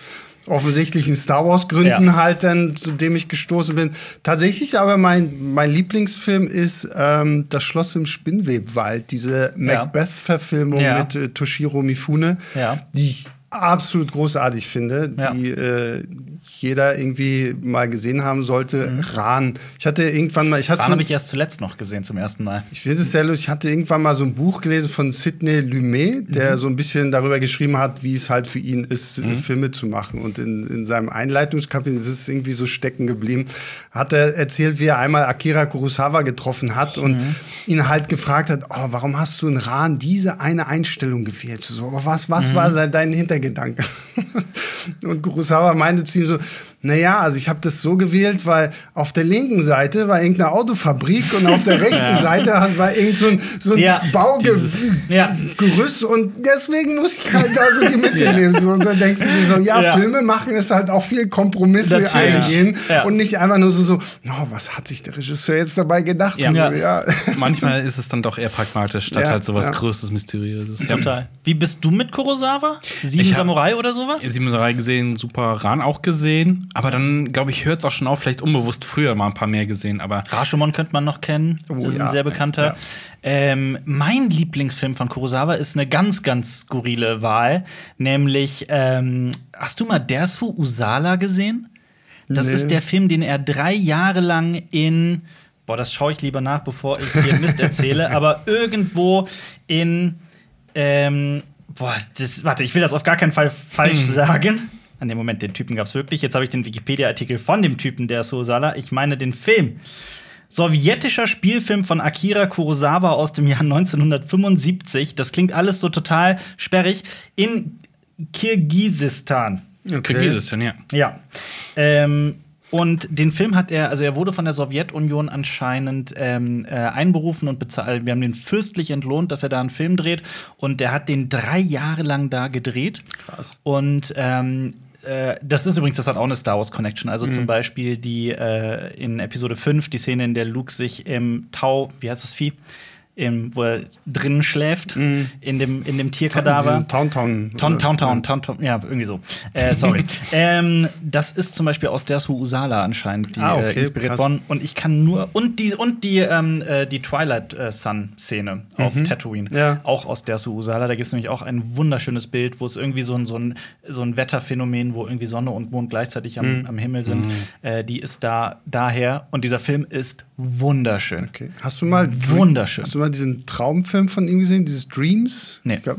offensichtlichen Star Wars Gründen ja. halt dann, zu dem ich gestoßen bin. Tatsächlich aber mein, mein Lieblingsfilm ist ähm, Das Schloss im Spinnwebwald, diese Macbeth-Verfilmung ja. mit äh, Toshiro Mifune, die ich absolut großartig finde, die äh, jeder irgendwie mal gesehen haben sollte. Mhm. Rahn. Ich hatte irgendwann mal. Ich hatte Rahn habe ich erst zuletzt noch gesehen, zum ersten Mal. Ich finde es sehr lustig. Ich hatte irgendwann mal so ein Buch gelesen von Sidney Lumet, der mhm. so ein bisschen darüber geschrieben hat, wie es halt für ihn ist, mhm. Filme zu machen. Und in, in seinem Einleitungskapitel ist es irgendwie so stecken geblieben. Hat er erzählt, wie er einmal Akira Kurosawa getroffen hat und mhm. ihn halt gefragt hat: oh, warum hast du in Rahn diese eine Einstellung gewählt? So, was, was mhm. war dein Hintergedanke? und Kurosawa meinte zu ihm so: naja, also ich habe das so gewählt, weil auf der linken Seite war irgendeine Autofabrik und auf der rechten ja. Seite war irgend so ein, so ein ja, Baugerüst ja. und deswegen muss ich halt da so die Mitte nehmen. So, und dann denkst du dir so, ja, Filme machen ist halt auch viel Kompromisse Natürlich. eingehen und nicht einfach nur so, so no, was hat sich der Regisseur jetzt dabei gedacht? So, Manchmal ist es dann doch eher pragmatisch, statt halt sowas Größtes, Mysteriöses. Total. Wie bist du mit Kurosawa? Sieben Samurai oder sowas? Sieben Samurai gesehen, Super Ran auch gesehen. Aber dann, glaube ich, hört es auch schon auf, vielleicht unbewusst früher mal ein paar mehr gesehen. Aber Rashomon könnte man noch kennen. Oh, das ist ja, ein sehr bekannter. Ja. Ähm, mein Lieblingsfilm von Kurosawa ist eine ganz, ganz skurrile Wahl. Nämlich, ähm, hast du mal Dersu Usala gesehen? Das nee. ist der Film, den er drei Jahre lang in boah, das schaue ich lieber nach, bevor ich hier Mist erzähle, aber irgendwo in, ähm, boah, das, warte, ich will das auf gar keinen Fall falsch hm. sagen. An dem Moment, den Typen gab es wirklich. Jetzt habe ich den Wikipedia-Artikel von dem Typen, der Sosala. Ich meine den Film. Sowjetischer Spielfilm von Akira Kurosawa aus dem Jahr 1975. Das klingt alles so total sperrig. In Kirgisistan. Okay. Kirgisistan, ja. Ja. Ähm, und den Film hat er, also er wurde von der Sowjetunion anscheinend ähm, äh, einberufen und bezahlt. Wir haben den fürstlich entlohnt, dass er da einen Film dreht. Und der hat den drei Jahre lang da gedreht. Krass. Und ähm, äh, das ist übrigens, das hat auch eine Star Wars Connection. Also mhm. zum Beispiel die äh, in Episode 5, die Szene, in der Luke sich im Tau, wie heißt das Vieh? Im, wo er drinnen schläft, mm. in, dem, in dem Tierkadaver. Town Town. Town Town Town, Town, Town, ja, irgendwie so. Äh, sorry. ähm, das ist zum Beispiel aus der Su Usala anscheinend, die ah, okay, äh, inspiriert worden. Und ich kann nur, und die, und die, ähm, äh, die Twilight äh, Sun-Szene mhm. auf Tatooine, ja. auch aus der Su Usala. Da gibt es nämlich auch ein wunderschönes Bild, wo es irgendwie so ein, so, ein, so ein Wetterphänomen, wo irgendwie Sonne und Mond gleichzeitig am, mhm. am Himmel sind, mhm. Äh, die ist da daher. Und dieser Film ist wunderschön. Okay. Hast du mal wunderschön? Hast du mal diesen Traumfilm von ihm gesehen, dieses Dreams? Nee. Glaub,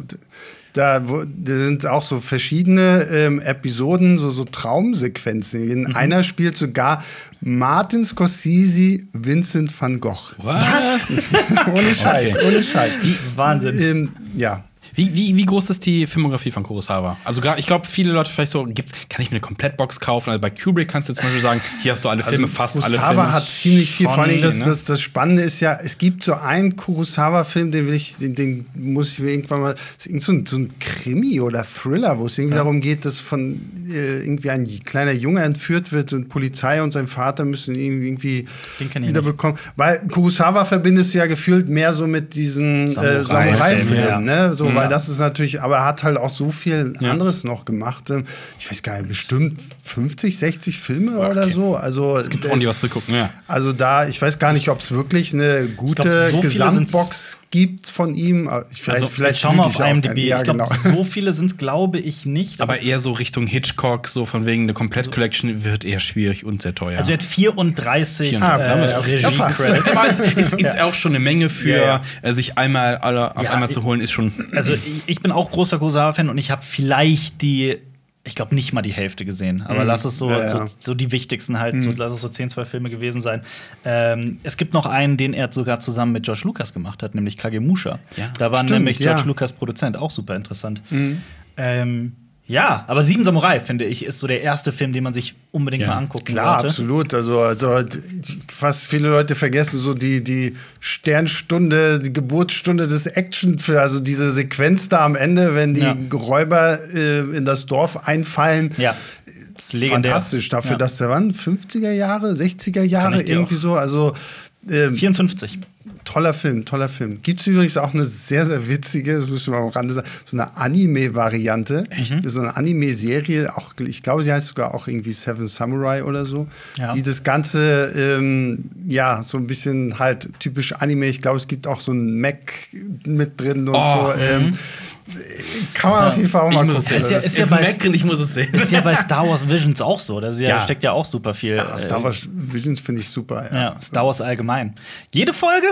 da, wo, da sind auch so verschiedene ähm, Episoden, so, so Traumsequenzen. In mhm. einer spielt sogar Martin Scorsese, Vincent van Gogh. Was? ohne Scheiß, okay. ohne Scheiß. Wahnsinn. Ähm, ja. Wie, wie, wie groß ist die Filmografie von Kurosawa? Also gerade, ich glaube, viele Leute vielleicht so, gibt's, kann ich mir eine Komplettbox kaufen? Also bei Kubrick kannst du zum Beispiel sagen, hier hast du alle Filme, also, fast Kurosawa alle Filme. Kurosawa hat ziemlich viel. Vor allem das, ne? das, das Spannende ist ja, es gibt so einen Kurosawa-Film, den will ich, den, den, muss ich mir irgendwann mal, das ist so ein, so ein Krimi oder Thriller, wo es irgendwie ja. darum geht, dass von äh, irgendwie ein kleiner Junge entführt wird und Polizei und sein Vater müssen ihn irgendwie wiederbekommen. Weil Kurosawa verbindest du ja gefühlt mehr so mit diesen Samurai-Filmen, äh, Samurai ja. ne? So, ja. weil das ist natürlich aber er hat halt auch so viel anderes noch gemacht. Ähm, ich weiß gar nicht, bestimmt 50, 60 Filme okay. oder so. Also es gibt ordentlich was zu gucken, ja. Also da, ich weiß gar nicht, ob es wirklich eine gute glaub, so Gesamtbox gibt von ihm. Vielleicht, also, vielleicht schau mal auf IMDb. Ja, ich glaub, genau. so viele sind es, glaube ich, nicht. Aber eher so Richtung Hitchcock, so von wegen eine Komplett-Collection wird eher schwierig und sehr teuer. Also er hat 34, 34 ah, äh, Regie-Credits. ist, ist auch schon eine Menge für ja, ja. sich einmal alle auf ja, einmal zu holen, ist schon. Also ich bin auch großer Kurosawa-Fan und ich habe vielleicht die ich glaube, nicht mal die Hälfte gesehen. Aber mhm. lass es so, ja, ja. so, so, die wichtigsten halt, mhm. so, lass es so 10, 12 Filme gewesen sein. Ähm, es gibt noch einen, den er sogar zusammen mit George Lucas gemacht hat, nämlich Kagemusha. Ja. Da war Stimmt, nämlich George Lucas Produzent, auch super interessant. Mhm. Ähm, ja, aber Sieben Samurai, finde ich, ist so der erste Film, den man sich unbedingt ja. mal angucken Klar, sollte. absolut. Also, also was viele Leute vergessen, so die, die Sternstunde, die Geburtsstunde des Action, also diese Sequenz da am Ende, wenn die ja. Räuber äh, in das Dorf einfallen. Ja. Das ist Fantastisch dafür, ja. dass der wann 50er Jahre, 60er Jahre irgendwie so, also äh, 54 toller Film, toller Film. Gibt es übrigens auch eine sehr, sehr witzige, das müssen wir am Rande sagen, so eine Anime-Variante. Mhm. So eine Anime-Serie, auch, ich glaube, die heißt sogar auch irgendwie Seven Samurai oder so. Ja. Die das Ganze, ähm, ja, so ein bisschen halt typisch Anime. Ich glaube, es gibt auch so ein Mac mit drin und oh, so. Ähm, mhm. Kann man auf jeden Fall auch mal gucken. Ist ja, ist, ja bei, ich muss es sehen. Ist ja bei Star Wars Visions auch so. Da ja, steckt ja auch super viel. Ja, Star Wars Visions finde ich super. Ja. ja. Star Wars allgemein. Jede Folge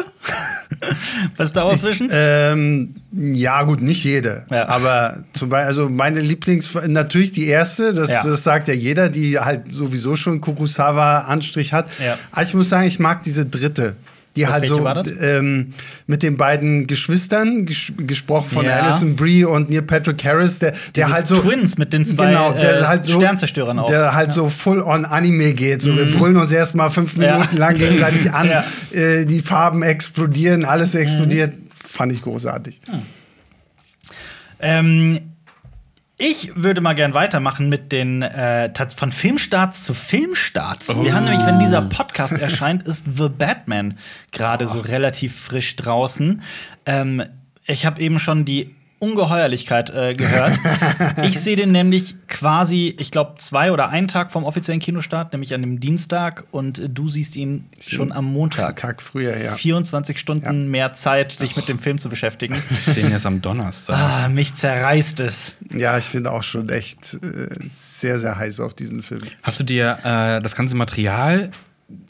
bei Star Wars Visions? Ähm, ja, gut, nicht jede. Aber zum Beispiel, also meine Lieblings, natürlich die erste, das, das sagt ja jeder, die halt sowieso schon Kurosawa-Anstrich hat. Aber ich muss sagen, ich mag diese dritte. Die halt so ähm, mit den beiden Geschwistern, ges gesprochen von ja. Alison Brie und Neil Patrick Harris, der, der halt so. Twins mit den zwei genau, der äh, halt so, Sternzerstörern auch. Der halt ja. so full on Anime geht. So, mhm. wir brüllen uns erstmal fünf Minuten ja. lang gegenseitig an. Äh, die Farben explodieren, alles explodiert. Mhm. Fand ich großartig. Ähm, ich würde mal gern weitermachen mit den äh, von Filmstarts zu Filmstarts. Oh. Wir haben nämlich, wenn dieser Podcast erscheint, ist The Batman gerade oh. so relativ frisch draußen. Ähm, ich habe eben schon die Ungeheuerlichkeit äh, gehört. ich sehe den nämlich quasi, ich glaube, zwei oder einen Tag vom offiziellen Kinostart, nämlich an dem Dienstag, und äh, du siehst ihn schon am Montag. Einen Tag früher, ja. 24 Stunden ja. mehr Zeit, dich mit dem Film zu beschäftigen. Ich sehe ihn erst am Donnerstag. Ah, mich zerreißt es. Ja, ich bin auch schon echt äh, sehr, sehr heiß auf diesen Film. Hast du dir äh, das ganze Material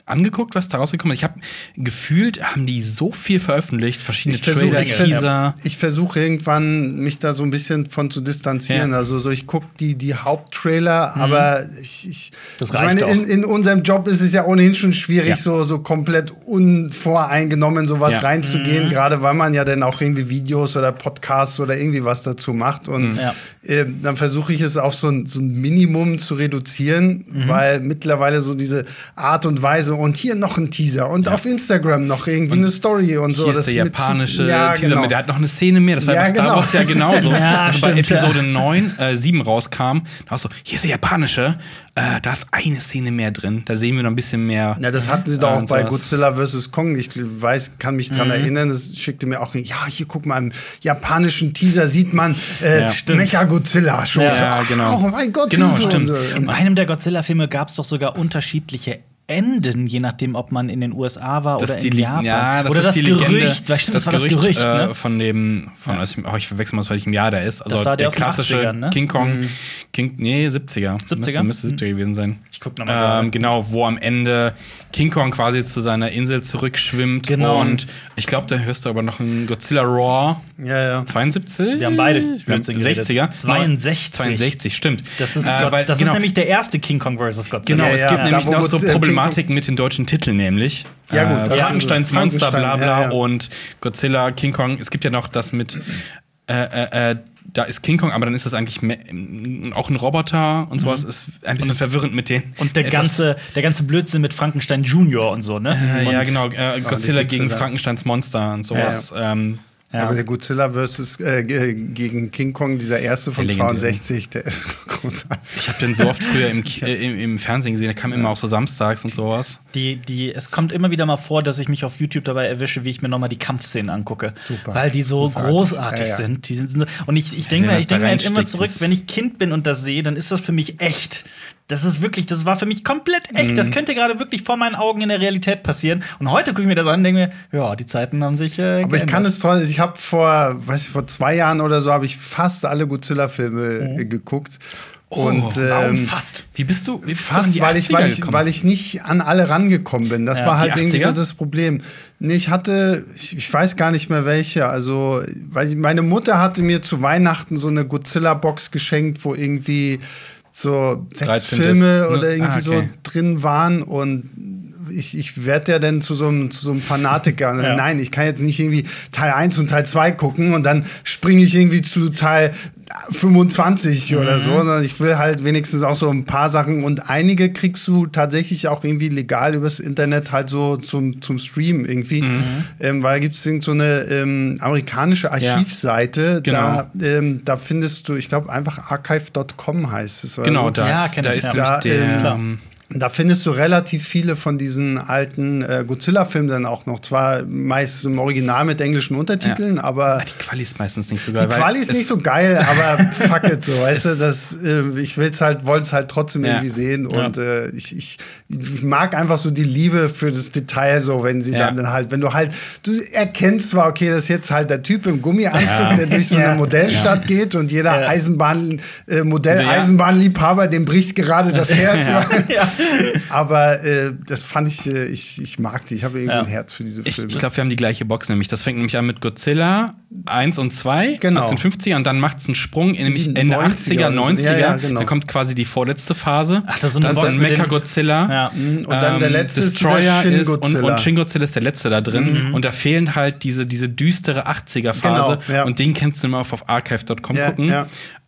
angeguckt, was da rausgekommen ist? Ich habe gefühlt, haben die so viel veröffentlicht, verschiedene ich versuche Trailer, ich Teaser. ich versuch irgendwann mich da so ein bisschen von zu distanzieren. Ja. Also so ich gucke die, die Haupttrailer, aber ich, ich, Das ich reicht meine, in, in unserem Job ist es ja ohnehin schon schwierig, Ja. so, so komplett unvoreingenommen sowas Ja. reinzugehen, gerade weil man ja dann auch irgendwie Videos oder Podcasts oder irgendwie was dazu macht. Und Ja. äh, dann versuche ich es auf so ein, so ein Minimum zu reduzieren, Mhm. weil mittlerweile so diese Art und Weise und hier noch ein Teaser und auf Instagram noch irgendwie eine Story und so. Hier ist das der japanische ja, Teaser, genau. der hat noch eine Szene mehr. Das war Ja, bei Star genau. Wars ja genauso. Ja, also bei stimmt, ja. Episode 9, äh, 7 rauskam, da war so, hier ist der japanische, äh, da ist eine Szene mehr drin. Da sehen wir noch ein bisschen mehr. Ja, das hatten sie doch äh, auch und bei. Godzilla vs. Kong. Ich weiß, kann mich Mhm. dran erinnern, das schickte mir auch, ja, hier guck mal, im japanischen Teaser sieht man äh, Ja. Mecha-Godzilla schon. Ja, So, genau. Oh mein Gott, Genau, stimmt. und so. In einem der Godzilla-Filme gab es doch sogar unterschiedliche Enden, je nachdem, ob man in den USA war Das oder die in Le- Japan. Ja, das oder ist das die Legende. Gerücht, weil stimmt, das, war das Gerücht, äh, ne? von dem, von, oh, ich verwechsel mal, aus welchem Jahr der ist. Also Das war der der klassische 80ern, ne? King Kong, King, nee, 70er. 70er? Müsste, müsste 70er gewesen sein. Ich guck noch mal gerade. ähm, Genau, wo am Ende King Kong quasi zu seiner Insel zurückschwimmt. Genau. Und ich glaube, da hörst du aber noch einen Godzilla Roar. Ja, ja. 72? Wir haben beide Blödsinn geredet. 60er? 62. 62, stimmt. Das, ist, Äh, weil- das genau, ist nämlich der erste King Kong vs. Godzilla. Genau, Ja, es ja. gibt nämlich noch so äh, King Problematiken mit den deutschen Titeln, nämlich. Ja, gut, Äh, Frankensteins also Monster, bla bla ja, ja. und Godzilla, King Kong. Es gibt ja noch das mit. Äh, äh, äh, da ist King Kong, aber dann ist das eigentlich me- auch ein Roboter und sowas. Ist ein bisschen verwirrend mit denen. Mhm. Und der ganze, der ganze Blödsinn mit Frankenstein Junior und so, ne? Äh, ja, genau. Äh, Godzilla die gegen Godzilla. Frankensteins Monster und sowas. Ähm, Ja. Aber der Godzilla versus äh, ge- gegen King Kong, dieser erste von Der legendäre. 62, der ist großartig. ich habe den so oft früher im, äh, im, im Fernsehen gesehen. Der kam immer auch so samstags und sowas. Die, die, es kommt immer wieder mal vor, dass ich mich auf YouTube dabei erwische, wie ich mir nochmal die Kampfszenen angucke. Super. Weil die so Großartig. großartig Ja, ja. sind. Die sind so, und ich, ich denke mir, ich denk mir halt immer zurück, wenn ich Kind bin und das sehe, dann ist das für mich echt. Das ist wirklich, das war für mich komplett echt. Mhm. Das könnte gerade wirklich vor meinen Augen in der Realität passieren. Und heute gucke ich mir das an und denke mir, ja, die Zeiten haben sich. Äh, Aber ich kann es toll. Ich habe vor, weiß ich, vor zwei Jahren oder so habe ich fast alle Godzilla-Filme äh, geguckt. Und Warum ähm, fast? Wie bist du? Wie bist du Fast, die weil ich, 80er weil, ich, gekommen? weil ich nicht an alle rangekommen bin. Das Ja, war halt irgendwie so 80er? das Problem. Nee, ich hatte, ich, ich weiß gar nicht mehr welche. Also, weil meine Mutter hatte mir zu Weihnachten so eine Godzilla-Box geschenkt, wo irgendwie so sechs 13. Filme Ne? oder irgendwie Ah, okay. so drin waren und ich, ich werde ja dann zu so einem, zu so einem Fanatiker. Ja. Nein, ich kann jetzt nicht irgendwie Teil 1 und Teil 2 gucken und dann springe ich irgendwie zu Teil 25 oder so, sondern ich will halt wenigstens auch so ein paar Sachen und einige kriegst du tatsächlich auch irgendwie legal übers Internet halt so zum, zum Stream irgendwie, ähm, weil gibt es so eine ähm, amerikanische Archivseite, Genau. da, ähm, da findest du, ich glaube einfach archive.com heißt es. Genau, so. da, Ja, da ich, ist ja. nämlich Da, der. Da findest du relativ viele von diesen alten äh, Godzilla-Filmen dann auch noch. Zwar meist im Original mit englischen Untertiteln, aber ah, die Quali ist meistens nicht so die geil. weil Quali ist nicht so geil, aber fuck it, so, weißt du, das, äh, ich will's halt, wollte es halt trotzdem Ja. irgendwie sehen und äh, ich, ich, ich mag einfach so die Liebe für das Detail, so, wenn sie Ja. dann halt, wenn du halt, du erkennst zwar, okay, das ist jetzt halt der Typ im Gummianzug, Ja. der durch so Ja. eine Modellstadt geht und jeder Ja. Eisenbahn, äh, Modell, Ja. Eisenbahnliebhaber, dem bricht gerade das Herz. Ja. Aber äh, das fand ich, äh, ich, ich mag die. Ich habe irgendwie Ja. ein Herz für diese Ich, Filme. ich glaube, wir haben die gleiche Box nämlich. Das fängt nämlich an mit Godzilla 1 und 2 Genau. aus den 50ern und dann macht es einen Sprung in nämlich Ende 90er 80er, oder so. 90er. Ja, ja, genau. Dann kommt quasi die vorletzte Phase. Ach, das ist so eine dann Box ist dann Mecha Godzilla. Ja. und dann der letzte ist dieser Destroyer Shin ist und, Godzilla. und Shin Godzilla ist der letzte da drin. Und da fehlen halt diese, diese düstere 80er-Phase. Genau, ja. Und den kannst du immer auf, auf archive.com Ja, gucken.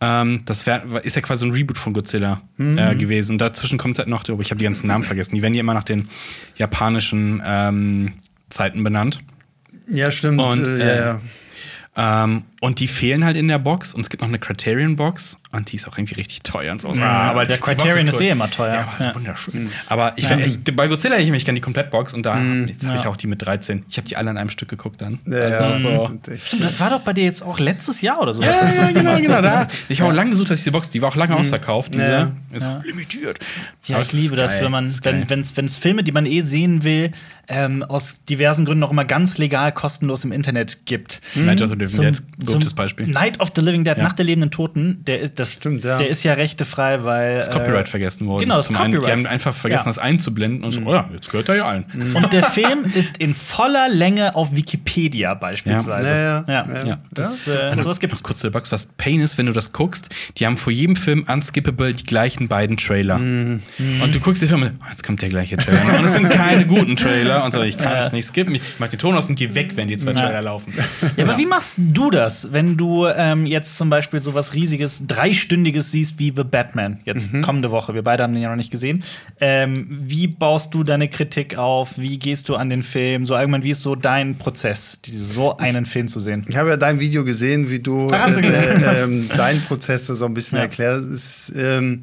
Ähm, das wär, ist ja quasi so ein Reboot von Godzilla äh, gewesen. Und dazwischen kommt halt noch, oh, ich habe die ganzen Namen vergessen. Die werden ja immer nach den japanischen ähm, Zeiten benannt. ja, stimmt. Und, äh, äh, ja, ja. Ähm, und die fehlen halt in der Box. Und es gibt noch eine Criterion-Box. Und die ist auch irgendwie richtig teuer und so. Ja, aber der die Criterion ist cool. eh immer teuer. Ja, aber Ja. wunderschön. Aber ich, ich, bei Godzilla hätte ich mich gerne die Komplettbox. Und da jetzt habe ich Ja. auch die mit 13. Ich habe die alle an einem Stück geguckt dann. Ja, ja, also, die so. sind echt- Stimmt, das war doch bei dir jetzt auch letztes Jahr oder so. Ja, ja, genau, genau. Da. Ich habe auch lange gesucht, dass diese Box, die war auch lange ausverkauft. Diese Ja. ist Ja. limitiert. Ja, Aber ich ist liebe das, geil. wenn man, Ist wenn es wenn's Filme, die man eh sehen will, ähm, aus diversen Gründen auch immer ganz legal kostenlos im Internet gibt. Night of the Living Zum, Dead. Gutes Beispiel. Night of the Living Dead, ja. Nacht der lebenden Toten, der ist, das, Stimmt, ja. der ist ja rechtefrei, weil. Das Copyright äh, vergessen worden. Genau, das Zum Copyright. Einen, die haben einfach vergessen, ja. das einzublenden und so, mhm. oh ja, jetzt gehört er ja allen. Mhm. Und der Film ist in voller Länge auf Wikipedia beispielsweise. Ja, ja. ja. Das, äh, also, sowas gibt's. Kurz der Bugs, was Pain ist, wenn du das guckst, die haben vor jedem Film unskippable die gleichen beiden Trailer. Mhm. Und du guckst die Filme, oh, jetzt kommt der gleiche Trailer. und es sind keine guten Trailer. Und so, ich kann es nicht skippen. Ich mach den Ton aus und geh weg, wenn die zwei Trailer laufen. Ja, aber wie machst du das, wenn du ähm, jetzt zum Beispiel so was riesiges, dreistündiges siehst wie The Batman, jetzt mhm. kommende Woche? Wir beide haben den ja noch nicht gesehen. Ähm, wie baust du deine Kritik auf? Wie gehst du an den Film? So allgemein, wie ist so dein Prozess, so einen ich, Film zu sehen? Ich habe ja dein Video gesehen, wie du, Ach, du äh, äh, deinen Prozess so ein bisschen ja. erklärst. Ist, ähm,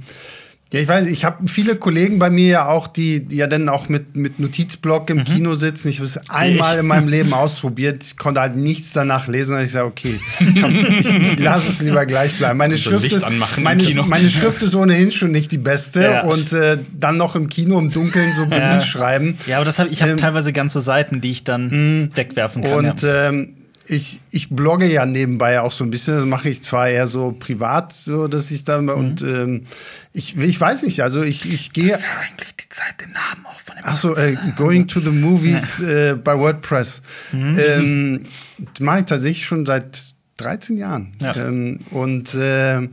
ja, ich weiß, ich habe viele Kollegen bei mir ja auch, die, die ja dann auch mit, mit Notizblock im mhm. Kino sitzen. Ich habe es einmal in meinem Leben ausprobiert. Ich konnte halt nichts danach lesen. Und ich sage, okay, komm, ich, ich lasse es lieber gleich bleiben. Meine Schrift, ist, meine, meine, Schrift ist ohnehin schon nicht die beste. Ja. Und äh, dann noch im Kino im Dunkeln so blind ja. schreiben. Ja, aber das hab, ich habe ähm, teilweise ganze Seiten, die ich dann mhm. wegwerfen kann. Und ja. ähm, ich, ich blogge ja nebenbei auch so ein bisschen. Das mache ich zwar eher so privat, so dass ich dann mhm. und ähm, ich, ich weiß nicht, also ich, ich gehe. Das wäre eigentlich die Zeit, den Namen auch von dem Ach so, äh, Going to the Movies äh, bei WordPress. Mhm. Ähm, mache ich tatsächlich schon seit 13 Jahren. Ja. Ähm, und äh,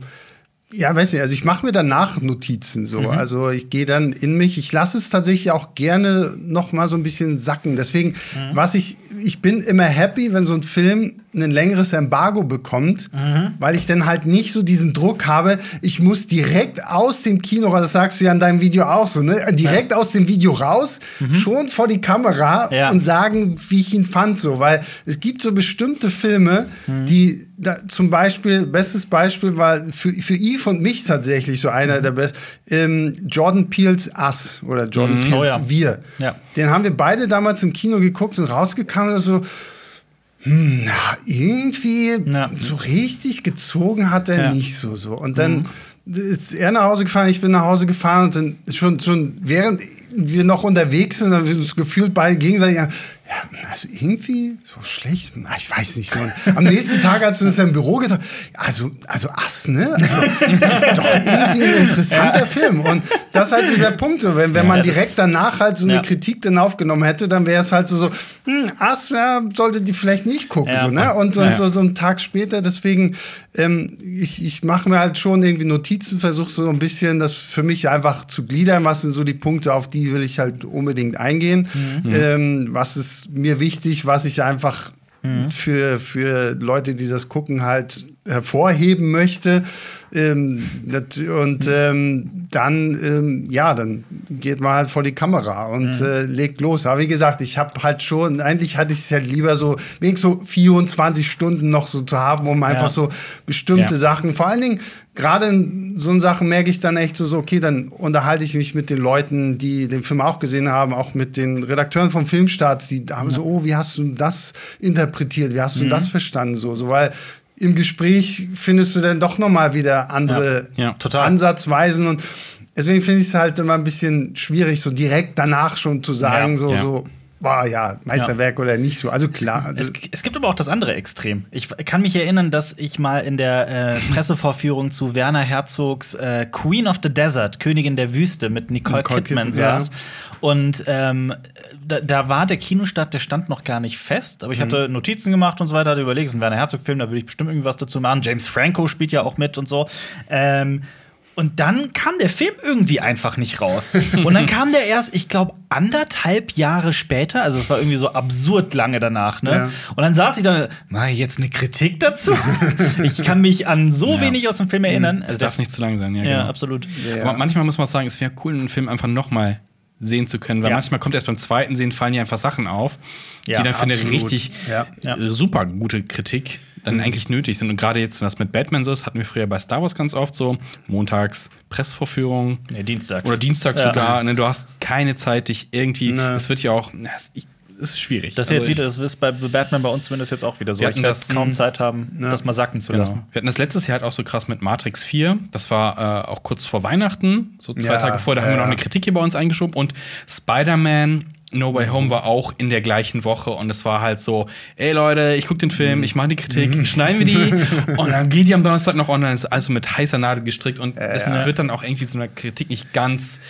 ja, weiß nicht, also ich mache mir danach Notizen so. Mhm. Also ich gehe dann in mich. Ich lasse es tatsächlich auch gerne noch mal so ein bisschen sacken. Deswegen, mhm. was ich, ich bin immer happy, wenn so ein Film ein längeres Embargo bekommt, mhm. weil ich dann halt nicht so diesen Druck habe, ich muss direkt aus dem Kino raus, das sagst du ja in deinem Video auch so, ne? Direkt ja. aus dem Video raus, mhm. schon vor die Kamera ja. und sagen, wie ich ihn fand, so, weil es gibt so bestimmte Filme, mhm. die da, zum Beispiel, bestes Beispiel war für, für Eve und mich tatsächlich so einer der besten, ähm, Jordan Peels Us oder Jordan mhm. Peels oh, ja. Wir. Den haben wir beide damals im Kino geguckt, sind rausgekommen und so, hm, na, irgendwie ja. so richtig gezogen hat er ja. nicht so so. Und dann mhm. ist er nach Hause gefahren, ich bin nach Hause gefahren und dann schon, schon während wir noch unterwegs sind, haben wir uns gefühlt beide gegenseitig, ja, also irgendwie so schlecht, ich weiß nicht. So. Am nächsten Tag, als wir uns im Büro gedacht also, also Ass, ne? Also, doch irgendwie ein interessanter ja. Film. Und das ist halt so der Punkt, so, wenn, wenn ja, man direkt danach halt so eine. Kritik dann aufgenommen hätte, dann wäre es halt so, so hm, Ass, ja, sollte die vielleicht nicht gucken, so, ne? Und, und so, so einen Tag später, deswegen, ähm, ich, ich mache mir halt schon irgendwie Notizen, versuche so ein bisschen das für mich einfach zu gliedern, was sind so die Punkte, auf die will ich halt unbedingt eingehen. Mhm. Ähm, was ist mir wichtig, was ich einfach mhm. für, für Leute, die das gucken, halt hervorheben möchte. Ähm, und ähm, dann, ähm, ja, dann geht man halt vor die Kamera und mhm. äh, legt los. Aber wie gesagt, ich habe halt schon, eigentlich hatte ich es halt lieber so, wenigstens so 24 Stunden noch so zu haben, um einfach ja. so bestimmte ja. Sachen, vor allen Dingen, gerade in so Sachen merke ich dann echt so, so, okay, dann unterhalte ich mich mit den Leuten, die den Film auch gesehen haben, auch mit den Redakteuren vom Filmstarts, die haben ja. so, oh, wie hast du das interpretiert, wie hast du mhm. das verstanden, so, so, weil im Gespräch findest du dann doch noch mal wieder andere ja, ja, Ansatzweisen und deswegen finde ich es halt immer ein bisschen schwierig, so direkt danach schon zu sagen, ja, so, so war ja, Meisterwerk ja. oder nicht so. Also klar. Es, also es, gibt aber auch das andere Extrem. Ich kann mich erinnern, dass ich mal in der äh, Pressevorführung zu Werner Herzogs äh, Queen of the Desert, Königin der Wüste, mit Nicole, Nicole Kidman, Kidman saß. Ja. Und ähm, da, da, war der Kinostart, der stand noch gar nicht fest, aber ich hatte mhm. Notizen gemacht und so weiter, hatte überlegt, es ist ein Werner Herzog-Film, da würde ich bestimmt irgendwas dazu machen. James Franco spielt ja auch mit und so. Ähm, und dann kam der Film irgendwie einfach nicht raus. Und dann kam der erst, ich glaube, anderthalb Jahre später. Also es war irgendwie so absurd lange danach. Ne? Ja. Und dann saß ich da, na, jetzt eine Kritik dazu. ich kann mich an so ja. wenig aus dem Film erinnern. Es also darf nicht zu lang sein, ja. Ja, genau. absolut. Ja. Aber manchmal muss man sagen, es wäre cool, einen Film einfach noch mal sehen zu können, weil manchmal kommt erst beim zweiten Sehen fallen hier einfach Sachen auf, die dann für eine richtig super gute Kritik dann mhm. eigentlich nötig sind. Und gerade jetzt, was mit Batman so ist, hatten wir früher bei Star Wars ganz oft so, montags Pressvorführung. Nee, dienstags. Oder dienstags ja. sogar. Ne, du hast keine Zeit, dich irgendwie, es wird ja auch, ich, ist schwierig. Das ist also jetzt wieder, das ist bei The Batman bei uns zumindest jetzt auch wieder so. Wir ich das kaum Zeit haben, ja. das mal sacken zu genau. lassen. Wir hatten das letztes Jahr halt auch so krass mit Matrix 4. Das war äh, auch kurz vor Weihnachten, so zwei ja, Tage vor. Da ja, haben wir noch eine Kritik hier bei uns eingeschoben. Und Spider-Man No Way Home war auch in der gleichen Woche und es war halt so, ey Leute, ich guck den Film, ich mache die Kritik, mhm. schneiden wir die und dann geht die am Donnerstag noch online, ist also mit heißer Nadel gestrickt und äh, es ja. wird dann auch irgendwie so einer Kritik nicht ganz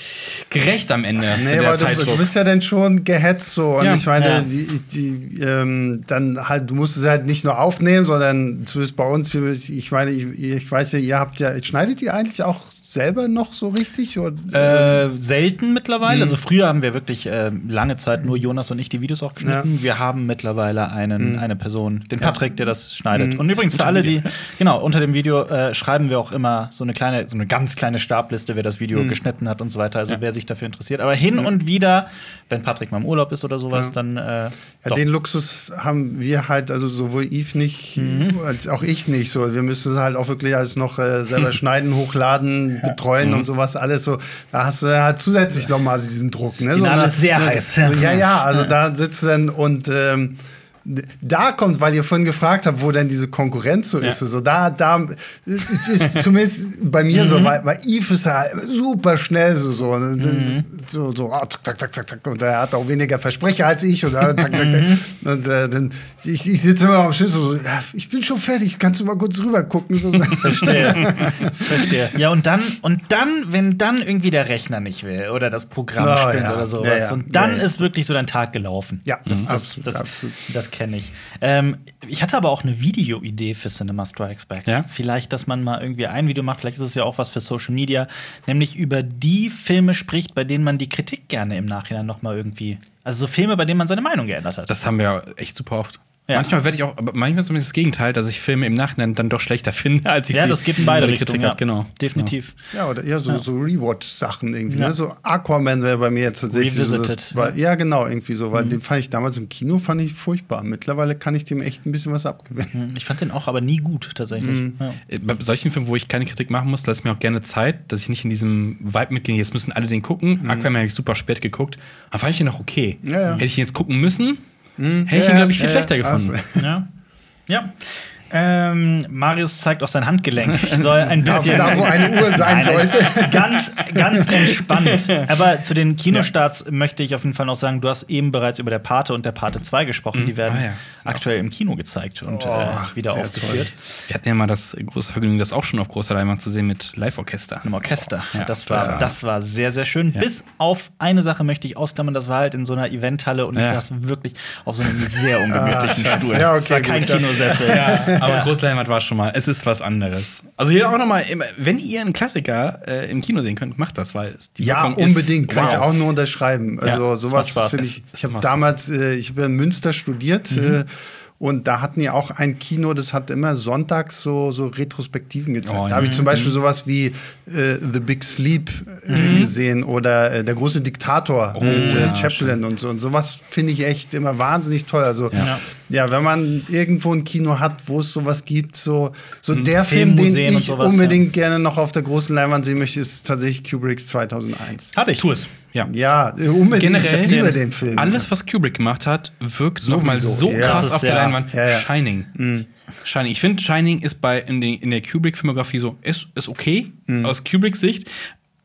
gerecht am Ende. Nee, aber du, du, bist ja dann schon gehetzt so und ja. ich meine, ja. die, die, ähm, dann halt, du musst es halt nicht nur aufnehmen, sondern zumindest bei uns, ich meine, ich, ich weiß ja, ihr habt ja, schneidet ihr eigentlich auch selber noch so richtig? Äh, selten mittlerweile. Mhm. Also früher haben wir wirklich äh, lange Zeit nur Jonas und ich die Videos auch geschnitten. Ja. Wir haben mittlerweile einen, mhm. eine Person, den Patrick, der das schneidet. Mhm. Und übrigens für alle, die, genau, unter dem Video äh, schreiben wir auch immer so eine kleine, so eine ganz kleine Stabliste, wer das Video mhm. geschnitten hat und so weiter. Also ja. wer sich dafür interessiert. Aber hin und wieder, wenn Patrick mal im Urlaub ist oder sowas, dann. Äh, ja, den Luxus haben wir halt, also sowohl Yves nicht, mhm. als auch ich nicht. So, wir müssen es halt auch wirklich als noch äh, selber schneiden, hochladen, betreuen mhm. und sowas alles so. Da hast du halt zusätzlich nochmal diesen Druck. Ne? So, ist sehr heiß. Ja, ja, also da sitzt du dann und ähm, da kommt, weil ihr vorhin gefragt habt, wo denn diese Konkurrenz so ja. ist. So, da, da ist zumindest bei mir so, mhm. weil, weil Yves ist ja super schnell so, so, mhm. so, so oh, tak, tak, tak, tak, und er hat auch weniger Versprecher als ich und, tak, tak, tak. Mhm. und äh, dann, ich, ich sitze immer am Schlüssel so, ja, ich bin schon fertig, kannst du mal kurz rüber gucken? So. Verstehe. Verstehe. Ja, und dann, und dann, wenn dann irgendwie der Rechner nicht will oder das Programm oh, spinnt ja. oder sowas, ja, ja. und dann ist wirklich so dein Tag gelaufen. Ja, das, das, absolut, das, absolut. das kenne ich. Ähm, ich hatte aber auch eine Videoidee für Cinema Strikes Back. Ja? Vielleicht, dass man mal irgendwie ein Video macht, vielleicht ist es ja auch was für Social Media, nämlich über die Filme spricht, bei denen man die Kritik gerne im Nachhinein noch mal irgendwie, also so Filme, bei denen man seine Meinung geändert hat. Das haben wir ja echt super oft. Ja. Manchmal werde ich auch, aber manchmal ist es das Gegenteil, dass ich Filme im Nachhinein dann doch schlechter finde, als ich ja, sie das geht in beide Richtungen, ja. genau. Definitiv. Ja, oder eher so, ja. so Rewatch-Sachen irgendwie. Ja. Ne? So Aquaman wäre bei mir jetzt tatsächlich Revisited. So, das, ja, genau, irgendwie so, weil mhm. den fand ich damals im Kino fand ich furchtbar. Mittlerweile kann ich dem echt ein bisschen was abgewinnen. Mhm. Ich fand den auch aber nie gut, tatsächlich. Mhm. Äh, bei solchen Filmen, wo ich keine Kritik machen muss, lasse ich mir auch gerne Zeit, dass ich nicht in diesem Vibe mitgehe, jetzt müssen alle den gucken. Mhm. Aquaman habe ich super spät geguckt. Aber fand ich ihn noch okay. Hätte ich ihn jetzt gucken müssen. Hätte ich ihn, glaube ich, viel schlechter gefunden. Also. Ja. ja. Ähm, Marius zeigt auf sein Handgelenk. Ich soll ein bisschen. da, wo eine Uhr sein sollte. Ganz, ganz entspannt. Aber zu den Kinostarts ja. möchte ich auf jeden Fall noch sagen: Du hast eben bereits über der Pate und der Pate 2 gesprochen. Mhm. Die werden ah, ja. aktuell im Kino gezeigt und oh, äh, wieder aufgeführt. Toll. Wir hatten ja mal das große Vergnügen, das auch schon auf großer Leinwand zu sehen mit Live-Orchester. Im Orchester. Ja, das, war, das war sehr, sehr schön. Bis auf eine Sache möchte ich ausklammern: Das war halt in so einer Eventhalle und ich saß wirklich auf so einem sehr ungemütlichen ah, Stuhl. Ja, okay, das war kein gut, Kinosessel. Ja. Aber ja. Großleinwand war schon mal, es ist was anderes. Also hier auch nochmal, wenn ihr einen Klassiker äh, im Kino sehen könnt, macht das, weil die Ja, Wirkung unbedingt, ist, kann wow. ich auch nur unterschreiben. Also ja, sowas finde ich. Ich habe damals, äh, ich habe in Münster studiert. Mhm. Äh, und da hatten ja auch ein Kino, das hat immer sonntags so, so Retrospektiven gezeigt. Oh, da habe ich zum Beispiel sowas wie äh, The Big Sleep äh, mhm. gesehen oder äh, Der große Diktator oh, mit äh, ja, Chaplin und so. Und sowas finde ich echt immer wahnsinnig toll. Also, ja. ja. wenn man irgendwo ein Kino hat, wo es sowas gibt, so, so mhm. der Film, den ich sowas, unbedingt ja. gerne noch auf der großen Leinwand sehen möchte, ist tatsächlich Kubricks 2001. Habe ich. Tu es. Ja, ja unbedingt. Generell, ich liebe den Film. Alles, was Kubrick gemacht hat, wirkt nochmal so ja. krass auf der Leinwand. Ja, ja. Shining. Mhm. Shining. Ich finde, Shining ist bei in, den, in der Kubrick-Filmografie so, ist, ist okay mhm. aus Kubricks Sicht,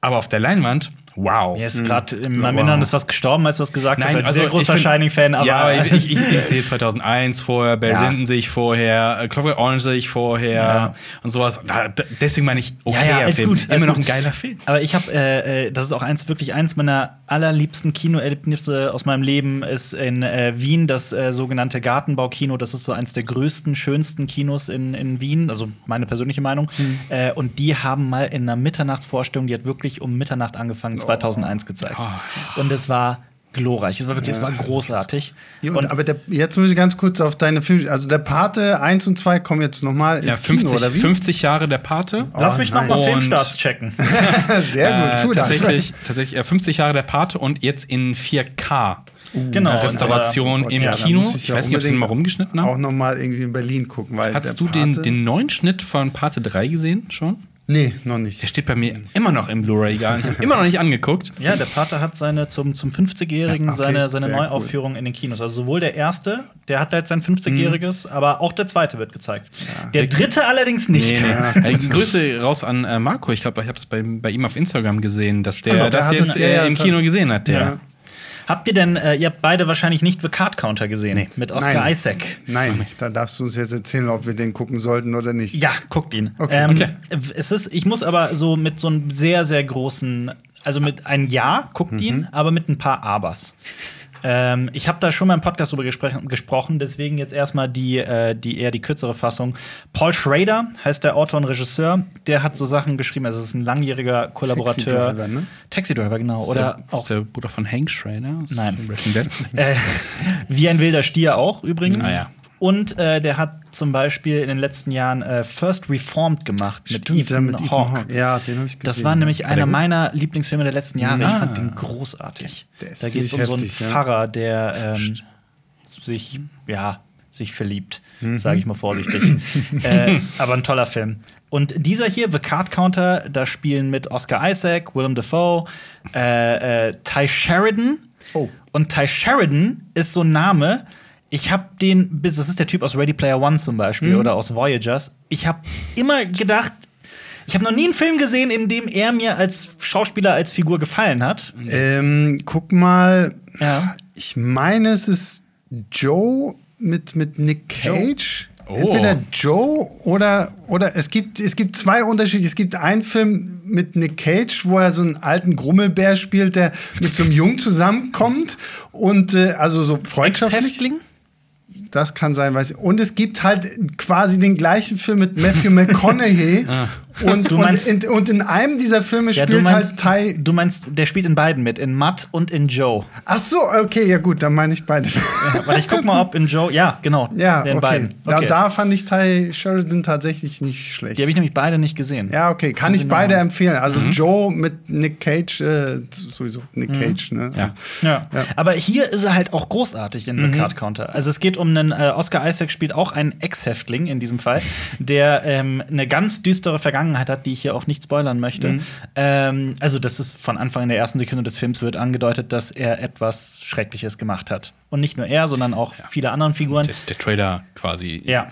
aber auf der Leinwand Wow. Mir ist gerade in meinem wow. Inneren ist was gestorben, als du das gesagt Nein, hast. Ein also sehr großer Shining-Fan, aber. Ja, ich, ich, ich, ich, sehe 2001 vorher, Barry ja. Lyndon sehe ich vorher, äh, Clockwork Orange sehe ich vorher ja. und sowas. Da, deswegen meine ich, okay, ja, ja, Film. Gut, Immer noch ein geiler Film. Aber ich habe, äh, äh, das ist auch eins, wirklich eins meiner allerliebsten Kinoerlebnisse aus meinem Leben, ist in äh, Wien das äh, sogenannte Gartenbaukino. Das ist so eins der größten, schönsten Kinos in, in Wien, also meine persönliche Meinung. Mhm. Äh, und die haben mal in einer Mitternachtsvorstellung, die hat wirklich um Mitternacht angefangen, 2001 gezeigt. Oh. Und es war glorreich. Es war wirklich, ja, es war großartig. Ja, und, und, aber der, jetzt muss ich ganz kurz auf deine Filme. Also der Pate 1 und 2 kommen jetzt nochmal ins ja, 50, Kino, oder wie? 50 Jahre der Pate. Oh, Lass mich nice. nochmal Filmstarts checken. Sehr gut, tu äh, tatsächlich, das. Tatsächlich, äh, 50 Jahre der Pate und jetzt in 4K. Uh, genau, Restauration und, äh, im ja, Kino. Ich, ich weiß nicht, ob sie den mal rumgeschnitten haben. Auch nochmal irgendwie in Berlin gucken. Weil Hast du den, den neuen Schnitt von Pate 3 gesehen schon? Nee, noch nicht. Der steht bei mir immer noch im Blu-ray-Regal. Ich habe immer noch nicht angeguckt. Ja, der Pater hat seine zum, zum 50-Jährigen ja, okay, seine, seine Neuaufführung cool. in den Kinos. Also sowohl der erste, der hat jetzt sein 50-Jähriges, mhm. aber auch der zweite wird gezeigt. Ja. Der dritte allerdings nicht. Nee, nee. Ja. Grüße raus an äh, Marco. Ich glaube, ich habe das bei, bei ihm auf Instagram gesehen, dass der, also, der das jetzt äh, im Kino gesehen hat. Der. Habt ihr denn, äh, ihr habt beide wahrscheinlich nicht The Card Counter gesehen nee. mit Oscar Nein. Isaac? Nein, da darfst du uns jetzt erzählen, ob wir den gucken sollten oder nicht. Ja, guckt ihn. Okay. Ähm, okay. Es ist, ich muss aber so mit so einem sehr, sehr großen, also mit einem Ja, guckt mhm. ihn, aber mit ein paar Abers. Ähm, ich habe da schon mal im Podcast drüber gesprochen, deswegen jetzt erstmal die, äh, die eher die kürzere Fassung. Paul Schrader heißt der Autor und Regisseur. Der hat so Sachen geschrieben. Also, es ist ein langjähriger Kollaborateur. Taxi Driver, ne? Taxi Driver genau. Ist Oder der, auch ist der Bruder von Hank Schrader? Nein. äh, wie ein wilder Stier auch übrigens. Naja. Und äh, der hat zum Beispiel in den letzten Jahren äh, First Reformed gemacht mit Stimmt, Ethan, mit Hawke. Ja, den habe ich gesehen. Das war nämlich einer meiner Lieblingsfilme der letzten Jahre. Ah. Ich fand den großartig. da geht es um heftig, so einen ja. Pfarrer, der ähm, sich, ja, sich verliebt, mhm. sage ich mal vorsichtig. äh, aber ein toller Film. Und dieser hier, The Card Counter, da spielen mit Oscar Isaac, Willem Dafoe, äh, äh, Ty Sheridan. Oh. Und Ty Sheridan ist so ein Name, ich habe den, das ist der Typ aus Ready Player One zum Beispiel mhm. oder aus Voyagers. Ich habe immer gedacht, ich habe noch nie einen Film gesehen, in dem er mir als Schauspieler, als Figur gefallen hat. Ähm, guck mal. Ja. Ich meine, es ist Joe mit, mit Nick Cage. Oh. Entweder Joe oder, oder es gibt, es gibt zwei Unterschiede. Es gibt einen Film mit Nick Cage, wo er so einen alten Grummelbär spielt, der mit so einem Jungen zusammenkommt und äh, also so freundschaftlich. Das kann sein, weiß ich. Und es gibt halt quasi den gleichen Film mit Matthew McConaughey, ah. Und, meinst, und, in, und, in, einem dieser Filme ja, spielt meinst, halt Ty. Du meinst, der spielt in beiden mit, in Matt und in Joe. Ach so, okay, ja gut, dann meine ich beide. Ja, warte, ich guck mal, ob in Joe. Ja, genau. Ja, in okay. beiden. Okay. Ja, da fand ich Ty Sheridan tatsächlich nicht schlecht. Die habe ich nämlich beide nicht gesehen. Ja, okay, kann ich beide genau. empfehlen. Also mhm. Joe mit Nick Cage, äh, sowieso Nick mhm. Cage, ne? Ja. ja. Ja. Aber hier ist er halt auch großartig in mhm. The Card Counter. Also es geht um einen, äh, Oscar Isaac spielt auch einen Ex-Häftling in diesem Fall, der ähm, eine ganz düstere Vergangenheit hat, die ich hier auch nicht spoilern möchte. Mhm. Ähm, also, das ist von Anfang in der ersten Sekunde des Films wird angedeutet, dass er etwas Schreckliches gemacht hat. Und nicht nur er, sondern auch ja. viele andere Figuren. Der, der Trader quasi. Ja.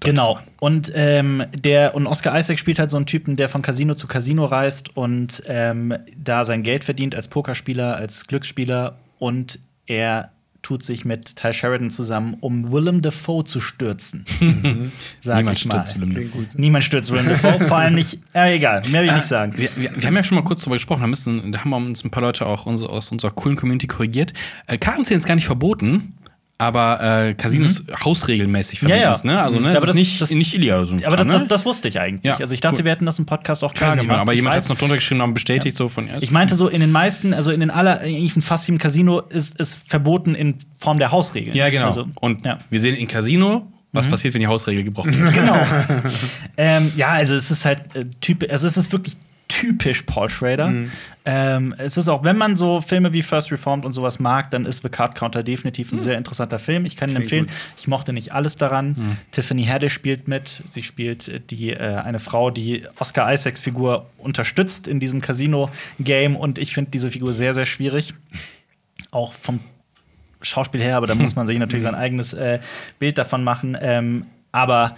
Genau. Und ähm, der und Oscar Isaac spielt halt so einen Typen, der von Casino zu Casino reist und ähm, da sein Geld verdient als Pokerspieler, als Glücksspieler und er tut sich mit Ty Sheridan zusammen, um Willem Dafoe zu stürzen. Mhm. Sag Niemand ich mal. stürzt Willem Dafoe. Niemand stürzt Willem Dafoe, vor allem nicht. Äh, egal, mehr will ich nicht sagen. Wir, wir, wir, haben ja schon mal kurz darüber gesprochen, da, müssen, da haben uns ein paar Leute auch aus unserer coolen Community korrigiert. Äh, Kartenzählen ist gar nicht verboten aber äh, Casinos mhm. hausregelmäßig verbieten ja, ja. ne? Also, ne, ja, aber das, ist nicht, das, nicht illegal. So aber das, das, das, wusste ich eigentlich. Ja, also ich dachte, cool. wir hätten das im Podcast auch klar gemacht. Aber jemand hat es noch drunter geschrieben und bestätigt so von ja, Ich meinte so, in den meisten, also in den aller, in fast jedem Casino ist es verboten in Form der Hausregeln. Ja, genau. Also, und wir sehen in Casino, was mhm. passiert, wenn die Hausregel gebrochen wird. genau. ähm, ja, also es ist halt äh, typisch, also es ist wirklich typisch Paul Schrader. Mhm. Ähm, es ist auch, wenn man so Filme wie First Reformed und sowas mag, dann ist The Card Counter definitiv ein mhm. sehr interessanter Film. Ich kann ihn empfehlen. Gut. Ich mochte nicht alles daran. Mhm. Tiffany Haddish spielt mit. Sie spielt äh, die, äh, eine Frau, die Oscar Isaacs Figur unterstützt in diesem Casino-Game. Und ich finde diese Figur sehr, sehr schwierig. Auch vom Schauspiel her, aber da muss man sich natürlich sein eigenes äh, Bild davon machen. Ähm, aber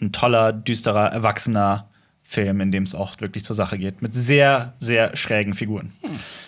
ein toller, düsterer, erwachsener Film, in dem es auch wirklich zur Sache geht. Mit sehr, sehr schrägen Figuren.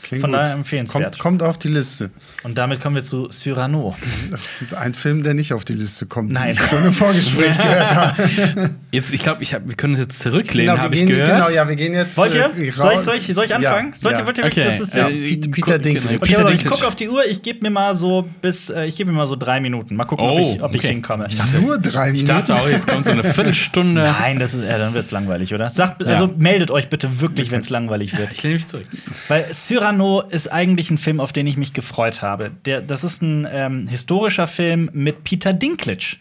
Klingt Von daher empfehlenswert. Kommt, kommt, auf die Liste. Und damit kommen wir zu Cyrano. Ein Film, der nicht auf die Liste kommt. Nein. Ich schon im Vorgespräch gehört habe. Jetzt, ich glaube, ich hab, wir können jetzt zurücklehnen, genau, habe ich gehört. Genau, ja, wir gehen jetzt. Wollt ihr? Äh, soll, ich, soll, ich, soll ich anfangen? Ja, Sollt ihr, wollt ihr okay. das ist jetzt äh, Peter Dinklage. Okay, Peter ich gucke auf die Uhr. Ich gebe mir mal so bis, äh, ich gebe mir mal so drei Minuten. Mal gucken, oh, ob, ich, ob okay. ich hinkomme. Ich dachte, Nur drei Minuten. Ich dachte auch, jetzt kommt so eine Viertelstunde. Nein, das ist, ja, dann wird es langweilig, oder? Sagt, also meldet euch bitte wirklich, wenn es langweilig wird. Ich lehne mich zurück. Weil Cyrano ist eigentlich ein Film, auf den ich mich gefreut habe. Der, das ist ein ähm, historischer Film mit Peter Dinklage.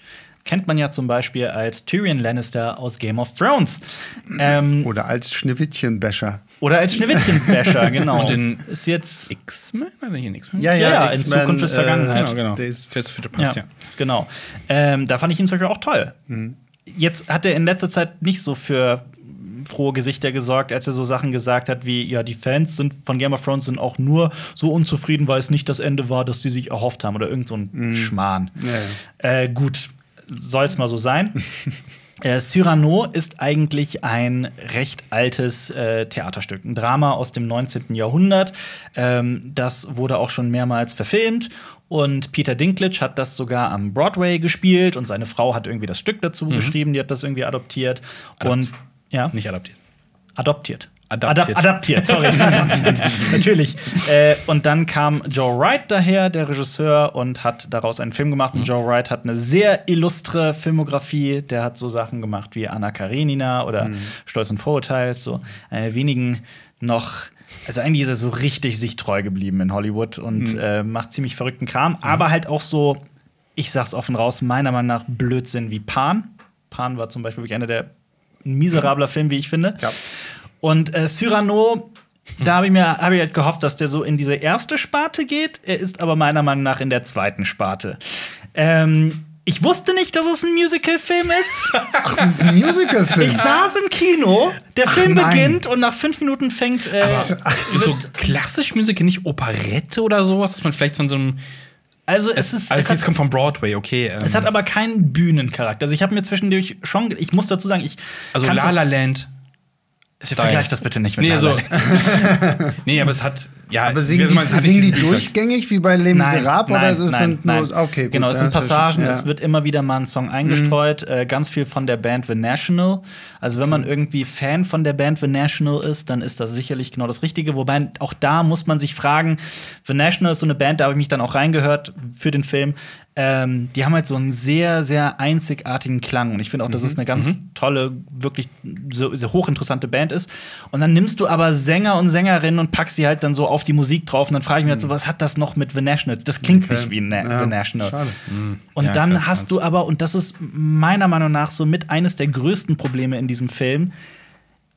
Kennt man ja zum Beispiel als Tyrion Lannister aus Game of Thrones. Ähm, oder als Schneewittchenbäscher. Oder als Schneewittchenbäscher, genau. Und in ist jetzt X-Men? Ja, ja, ja, ja in Zukunft ist Vergangenheit. Äh, genau, genau. Fest für Pass, ja. ja. Genau. Ähm, da fand ich ihn zum Beispiel auch toll. Mhm. Jetzt hat er in letzter Zeit nicht so für frohe Gesichter gesorgt, als er so Sachen gesagt hat wie, ja, die Fans sind von Game of Thrones sind auch nur so unzufrieden, weil es nicht das Ende war, das sie sich erhofft haben oder irgend so ein mm. Schmarrn. Ja, ja. Äh, gut, soll es mal so sein. Äh, Cyrano ist eigentlich ein recht altes äh, Theaterstück, ein Drama aus dem 19. Jahrhundert. Ähm, das wurde auch schon mehrmals verfilmt und Peter Dinklage hat das sogar am Broadway gespielt und seine Frau hat irgendwie das Stück dazu mhm. geschrieben, die hat das irgendwie adoptiert. Adopt. Und ja. Nicht adoptiert. Adoptiert. Adaptiert. Adap adaptiert, sorry. adaptiert. Natürlich. Äh, und dann kam Joe Wright daher, der Regisseur, und hat daraus einen Film gemacht. Und Joe Wright hat eine sehr illustre Filmografie. Der hat so Sachen gemacht wie Anna Karenina oder mhm. Stolz und Vorurteil. So eine wenigen noch. Also eigentlich ist er so richtig sich treu geblieben in Hollywood und mhm. äh, macht ziemlich verrückten Kram, mhm. aber halt auch so, ich sag's offen raus, meiner Meinung nach Blödsinn wie Pan. Pan war zum Beispiel wirklich einer der miserabler Film, wie ich finde. Ja. Und äh, Cyrano, da habe ich mir hab ich halt gehofft, dass der so in diese erste Sparte geht. Er ist aber meiner Meinung nach in der zweiten Sparte. Ähm, ich wusste nicht, dass es ein Musical-Film ist. Ach, es ist ein Musical-Film. Ich saß im Kino, der Ach, Film nein. beginnt und nach fünf Minuten fängt. Äh, so klassisch Musical, nicht Operette oder sowas, dass man vielleicht von so einem also es, es ist. Also es, es kommt von Broadway, okay. Ähm. Es hat aber keinen Bühnencharakter. Also ich habe mir zwischendurch schon, ich muss dazu sagen, ich. Also La La Land. Vergleich das bitte nicht mit nee, so. nee, aber es hat ja, aber singen die, meinst, singen die durchgängig wie bei Les Miserables oder ist es nein, sind nein. nur okay gut, genau es sind Passagen ja. es wird immer wieder mal ein Song mhm. eingestreut mhm. äh, ganz viel von der Band The National also wenn man irgendwie Fan von der Band The National ist dann ist das sicherlich genau das Richtige wobei auch da muss man sich fragen The National ist so eine Band da habe ich mich dann auch reingehört für den Film ähm, die haben halt so einen sehr, sehr einzigartigen Klang. Und ich finde auch, dass mhm. es eine ganz mhm. tolle, wirklich so, so hochinteressante Band ist. Und dann nimmst du aber Sänger und Sängerinnen und packst die halt dann so auf die Musik drauf. Und dann frage ich mich halt so, mhm. was hat das noch mit The National? Das klingt okay. nicht wie Na ja. The National. Schade. Mhm. Und ja, dann hast du aber, und das ist meiner Meinung nach so mit eines der größten Probleme in diesem Film,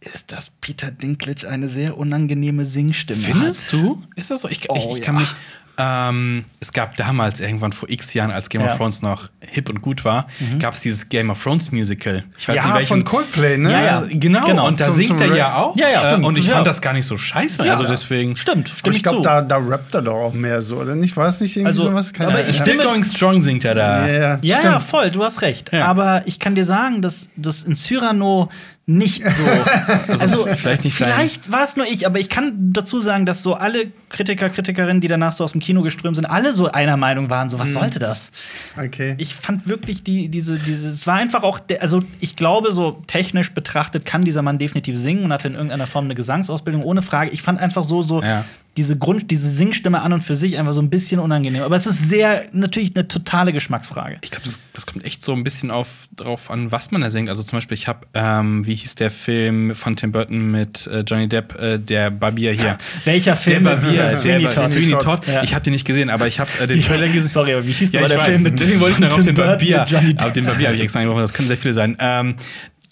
ist, dass Peter Dinklage eine sehr unangenehme Singstimme Findest hat. Findest du? Ist das so? Ich, oh, ich, ich kann ja. mich ähm, es gab damals irgendwann vor x Jahren, als Game ja. of Thrones noch hip und gut war, mhm. gab es dieses Game of Thrones Musical. Ich weiß ja, nicht, welchen, von Coldplay, ne? Ja, ja. Genau. genau. Und da zum, singt zum er ja auch. Ja, ja. Äh, und ich fand das gar nicht so scheiße. Also deswegen. Stimmt, stimmt. Ich glaube, da, da rappt er doch auch mehr so, oder nicht? War es nicht irgendwie also, sowas? Keine aber ich Still Going Strong singt er da. Ja, ja, voll. Du hast recht. Aber ich kann dir sagen, dass das in Cyrano nicht so. also, also, vielleicht nicht Vielleicht war es nur ich, aber ich kann dazu sagen, dass so alle Kritiker, Kritikerinnen, die danach so aus dem Kino geströmt sind, alle so einer Meinung waren, so was hm. sollte das? Okay. Ich fand wirklich die, diese, diese, es war einfach auch, also ich glaube, so technisch betrachtet kann dieser Mann definitiv singen und hatte in irgendeiner Form eine Gesangsausbildung, ohne Frage. Ich fand einfach so, so, ja diese Grund, diese Singstimme an und für sich einfach so ein bisschen unangenehm. Aber es ist sehr, natürlich eine totale Geschmacksfrage. Ich glaube, das, das, kommt echt so ein bisschen auf, drauf an, was man da singt. Also zum Beispiel, ich habe, ähm, wie hieß der Film von Tim Burton mit äh, Johnny Depp, äh, der Barbier hier. Welcher Film? Der Barbier, äh, Sweeney Todd. Sweeney Todd. Ja. Ich habe den nicht gesehen, aber ich habe äh, den Trailer gesehen. Sorry, aber wie hieß ja, der Film mit Deswegen wollte ich noch auf den Barbier. Aber den Barbier habe ich extra angesprochen, das können sehr viele sein. Ähm,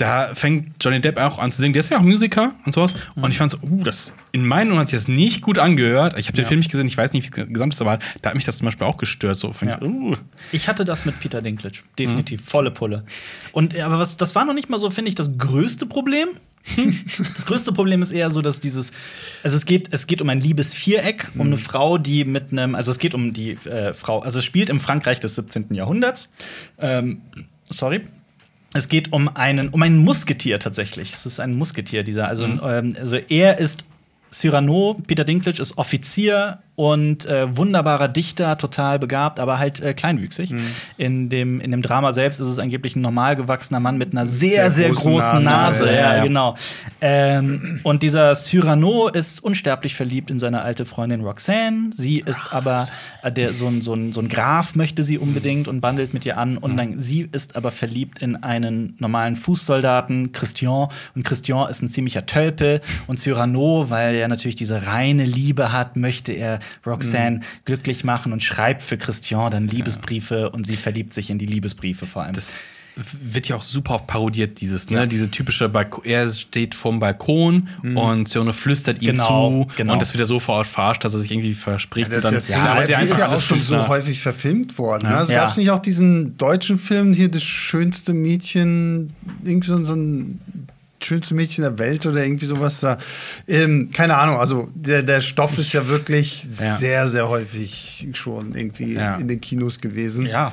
da fängt Johnny Depp auch an zu singen. Der ist ja auch Musiker und sowas. Mhm. Und ich fand so, uh, das in meinen Ohren hat sich das nicht gut angehört. Ich habe den ja. Film nicht gesehen, ich weiß nicht, wie es gesamt ist, aber da hat mich das zum Beispiel auch gestört. So, ja. ich, uh. ich hatte das mit Peter Dinklage, definitiv, mhm. volle Pulle. Und aber was, das war noch nicht mal so, finde ich, das größte Problem. das größte Problem ist eher so, dass dieses, also es geht, es geht um ein Liebesviereck, um mhm. eine Frau, die mit einem, also es geht um die äh, Frau, also es spielt im Frankreich des 17. Jahrhunderts. Ähm, sorry. Es geht um einen, um ein Musketier tatsächlich. Es ist ein Musketier, dieser. Also, mhm. ähm, also er ist Cyrano, Peter Dinklage ist Offizier und äh, wunderbarer Dichter, total begabt, aber halt äh, kleinwüchsig. Mhm. In, dem, in dem Drama selbst ist es angeblich ein normal gewachsener Mann mit einer sehr, sehr, sehr großen Nase. Nase. Ja, ja, genau. Ähm, und dieser Cyrano ist unsterblich verliebt in seine alte Freundin Roxanne. Sie ist Ach, aber äh, der, so, ein, so, ein, so ein Graf möchte sie unbedingt und bandelt mit ihr an. Und mhm. dann, sie ist aber verliebt in einen normalen Fußsoldaten, Christian. Und Christian ist ein ziemlicher Tölpel. Und Cyrano, weil er natürlich diese reine Liebe hat, möchte er Roxanne mhm. glücklich machen und schreibt für Christian dann Liebesbriefe ja. und sie verliebt sich in die Liebesbriefe vor allem. Das wird ja auch super oft parodiert, dieses, ne? Ja. Diese typische Balkon, er steht vorm Balkon mhm. und Cyrano flüstert ihm genau, zu genau. und das wird er so vor Ort verarscht, dass er sich irgendwie verspricht. Ja, das, das, ja, das ist ja auch schon so häufig verfilmt worden. Ne? Also gab es nicht auch diesen deutschen Film hier, das schönste Mädchen, irgendwie so, so ein schönste Mädchen der Welt oder irgendwie sowas da. Ähm, keine Ahnung, also der, der Stoff ist ja wirklich ja. sehr, sehr häufig schon irgendwie ja. in den Kinos gewesen. Ja.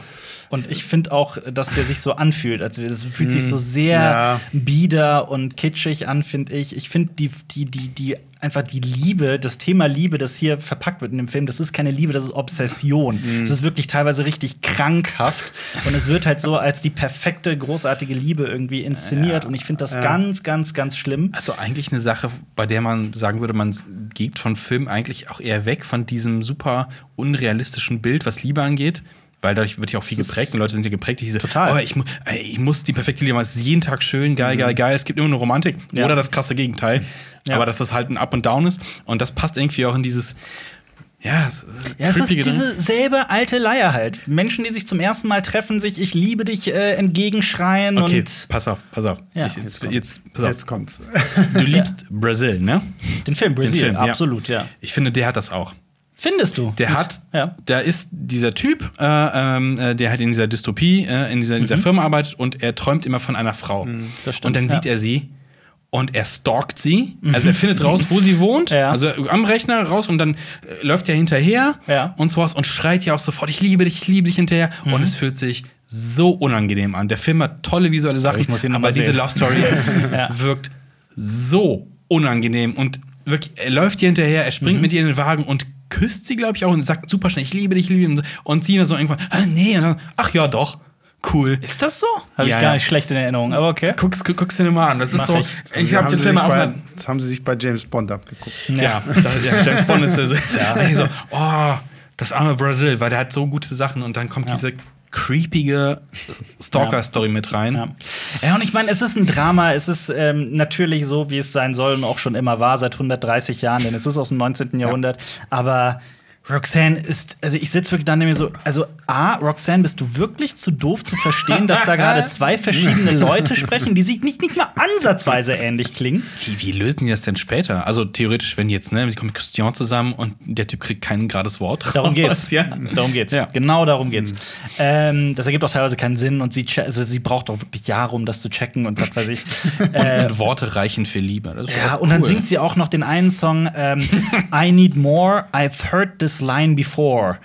Und ich finde auch, dass der sich so anfühlt. Also es fühlt sich so hm. sehr ja. bieder und kitschig an, finde ich. Ich finde die, die, die, die einfach die Liebe, das Thema Liebe, das hier verpackt wird in dem Film, das ist keine Liebe, das ist Obsession. Mhm. Das ist wirklich teilweise richtig krankhaft. Und es wird halt so als die perfekte, großartige Liebe irgendwie inszeniert. Ja. Und ich finde das ja. ganz, ganz, ganz schlimm. Also eigentlich eine Sache, bei der man sagen würde, man geht von Film eigentlich auch eher weg von diesem super unrealistischen Bild, was Liebe angeht. Weil dadurch wird ja auch viel geprägt und Leute sind ja geprägt, diese, Total. oh, ich, ich muss die perfekte Liebe machen, es ist jeden Tag schön, geil, mhm. geil, geil, es gibt immer eine Romantik ja. oder das krasse Gegenteil. Ja. Aber dass das halt ein Up und Down ist und das passt irgendwie auch in dieses ja, ja es ist diese selbe alte Leier halt. Menschen, die sich zum ersten Mal treffen, sich ich liebe dich äh, entgegenschreien okay, und pass auf, pass auf. Ja. Ich, jetzt, jetzt, jetzt, pass auf. jetzt kommt's. Du liebst ja. Brasil, ne? Den Film Brasil, Den Film, absolut, ja. Ich finde, der hat das auch. Findest du? Der hat, ja. da ist dieser Typ, äh, ähm, äh, der halt in dieser Dystopie, äh, in, dieser, in dieser mhm. Firma arbeitet und er träumt immer von einer Frau. Mhm, und dann ja. sieht er sie und er stalkt sie. Mhm. Also er findet raus, wo sie wohnt. Ja. Also am Rechner raus und dann äh, läuft er hinterher ja. und sowas und schreit ja auch sofort, ich liebe dich, ich liebe dich hinterher. Mhm. Und es fühlt sich so unangenehm an. Der Film hat tolle visuelle Sachen, aber diese Love Story wirkt so unangenehm und wirklich, er läuft ihr hinterher, er springt mhm. mit ihr in den Wagen und küsst sie, glaube ich, auch und sagt super schnell, ich liebe dich, ich liebe dich. Und sie so irgendwann, ah, nee, und dann, ach ja, doch. Cool. Ist das so? Habe ja, ich gar nicht schlecht in Erinnerung, aber okay. Guck's, guck's dir mal an. Das ist so. Ich, ich habe den Film auch bei, Das haben sie sich bei James Bond abgeguckt. Ja, ja, ja James Bond ist so, ja. so, oh, das arme Brasil, weil der hat so gute Sachen und dann kommt diese creepige Stalker-Story ja. mit rein. Ja. ja, und ich meine, es ist ein Drama. Es ist ähm, natürlich so, wie es sein soll und auch schon immer war, seit 130 Jahren, denn es ist aus dem 19. Jahrhundert. Aber Roxanne ist, also ich sitze wirklich da und mir so, also A, Roxanne, bist du wirklich zu doof zu verstehen, dass da gerade zwei verschiedene Leute sprechen, die sich nicht, nicht mal ansatzweise ähnlich klingen? Wie, wie, lösen die das denn später? Also theoretisch, wenn jetzt, ne, sie kommen mit Christian zusammen und der Typ kriegt kein gerades Wort. Darum geht's. ja. Darum geht's. Ja. Genau darum geht's. Mhm. Ähm, das ergibt auch teilweise keinen Sinn und sie, also sie braucht auch wirklich Jahre, um das zu checken und was weiß ich. äh, und Worte reichen für Liebe. ja, und dann singt sie auch noch den einen Song ähm, I Need More, I've heard this line before.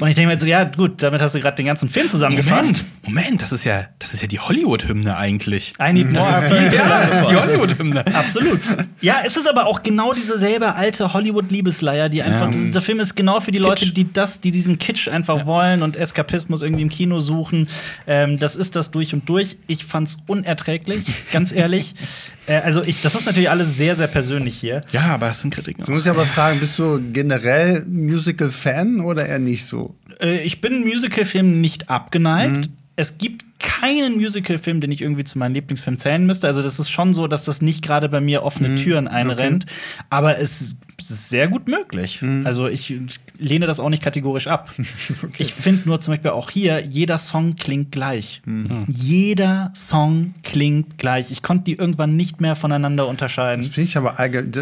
Und ich denke mir so, ja, gut, damit hast du gerade den ganzen Film zusammengefasst. Moment, das ist ja, das ist ja die Hollywood-Hymne eigentlich. I need more. Das ist die, ja, das die Hollywood-Hymne. Absolut. Ja, es ist aber auch genau diese selbe alte Hollywood-Liebesleier, die einfach, ja. dieser Film ist genau für die Kitsch. Leute, die das, die diesen Kitsch einfach ja. wollen und Eskapismus irgendwie im Kino suchen. Ähm, das ist das durch und durch. Ich fand's unerträglich, ganz ehrlich. Äh, also, ich, das ist natürlich alles sehr, sehr persönlich hier. Ja, aber es sind Kritiken. Jetzt muss ich aber fragen, bist du generell Musical-Fan oder eher nicht so? Äh, ich bin Musical-Filmen nicht abgeneigt. Mhm. Es gibt keinen Musical-Film, den ich irgendwie zu meinen Lieblingsfilmen zählen müsste. Also, das ist schon so, dass das nicht gerade bei mir offene mhm. Türen einrennt. Okay. Aber es ist sehr gut möglich. Mhm. Also, ich lehne das auch nicht kategorisch ab. okay. Ich finde nur zum Beispiel auch hier, jeder Song klingt gleich. Mhm. Jeder Song klingt gleich. Ich konnte die irgendwann nicht mehr voneinander unterscheiden. Das finde ich aber,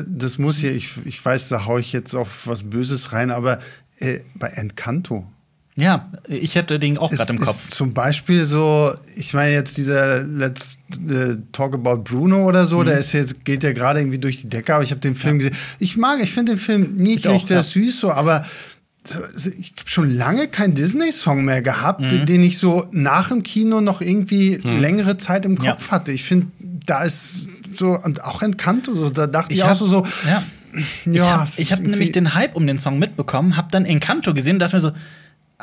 das muss hier, ich, ich weiß, da haue ich jetzt auf was Böses rein, aber äh, bei Encanto ja, ich hätte den auch gerade im Kopf. Zum Beispiel so, ich meine jetzt dieser Let's uh, Talk About Bruno oder so, mhm. der ist jetzt, geht ja gerade irgendwie durch die Decke, aber ich habe den Film ja. gesehen. Ich mag, ich finde den Film niedlich, der ist süß so, aber ich habe schon lange keinen Disney-Song mehr gehabt, mhm. den ich so nach dem Kino noch irgendwie mhm. längere Zeit im Kopf ja. hatte. Ich finde, da ist so, und auch Encanto, so, da dachte ich, ich auch so, so ja. ja ich habe hab nämlich den Hype um den Song mitbekommen, habe dann Encanto gesehen und dachte mir so,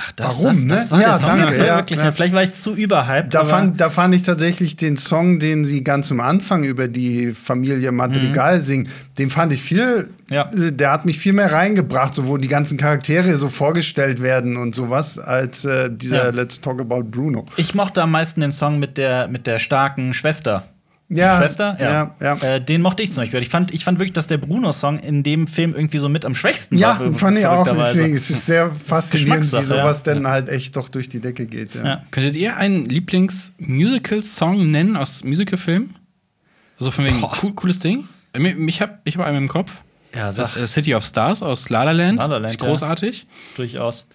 Ach, das, Warum, das, das, das war ja, der Song danke, jetzt ja, wirklich. Ja. Vielleicht war ich zu überhyped. Da fand, da fand ich tatsächlich den Song, den sie ganz am Anfang über die Familie Madrigal mhm. singen, den fand ich viel, ja. Äh, der hat mich viel mehr reingebracht, so wo die ganzen Charaktere so vorgestellt werden und sowas, als äh, dieser. Let's Talk About Bruno. Ich mochte am meisten den Song mit der, mit der starken Schwester ja, Schwester. Ja, ja. ja. Äh, den mochte ich zum Beispiel. Ich fand, ich fand wirklich, dass der Bruno-Song in dem Film irgendwie so mit am schwächsten ja, war. Ja, fand ich auch. Deswegen ist es sehr faszinierend, wie sowas denn halt echt doch durch die Decke geht. Könntet ihr einen Lieblings-Musical-Song nennen aus Musical-Filmen? So von wegen cool, cooles Ding? Ich habe ich hab einen im Kopf. Ja, das ist äh, City of Stars aus La La Land. La La Land großartig. Durchaus.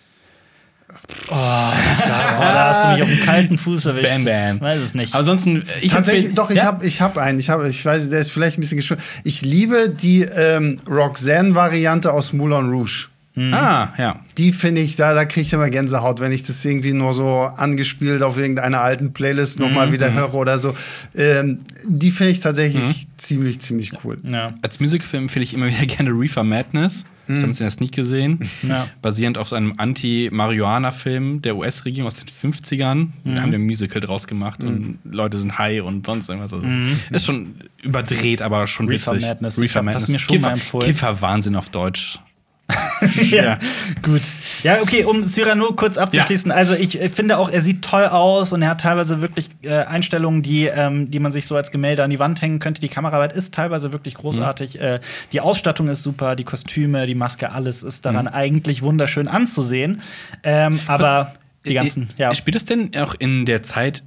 Oh, da, oh, da, hast du mich auf dem kalten Fuß erwischt. Bam, bam. Ich weiß es nicht. ansonsten, ich Tatsächlich, doch, ich ja? habe ich hab einen. Ich, hab, ich weiß, der ist vielleicht ein bisschen geschwommen. Ich liebe die ähm, Roxanne-Variante aus Moulin Rouge. Mhm. Ah, ja. Die finde ich, da, da kriege ich immer Gänsehaut, wenn ich das irgendwie nur so angespielt auf irgendeiner alten Playlist nochmal mhm. wieder mhm. höre oder so. Ähm, die finde ich tatsächlich mhm. ziemlich, ziemlich cool. Ja. Als Musikfilm empfehle ich immer wieder gerne Reefer Madness. Ich habe es in der Sneak gesehen. Ja. Basierend auf einem Anti-Marihuana-Film der US-Regierung aus den 50ern. Mhm. haben ein Musical draus gemacht mhm. und Leute sind high und sonst irgendwas. Also mhm. Ist schon überdreht, aber schon Reefer witzig. Madness. Reefer Madness. Das mir schon Kiffer, mal empfohlen. Kiffer-Wahnsinn auf Deutsch. Ja, ja, gut. Ja, okay, um Cyrano kurz abzuschließen. Ja. Also, ich finde auch, er sieht toll aus und er hat teilweise wirklich äh, Einstellungen, die, ähm, die man sich so als Gemälde an die Wand hängen könnte. Die Kameraarbeit ist teilweise wirklich großartig. Mhm. Äh, die Ausstattung ist super, die Kostüme, die Maske, alles ist daran mhm. eigentlich wunderschön anzusehen. Ähm, aber die ganzen, ja. Spielt es denn auch in der Zeit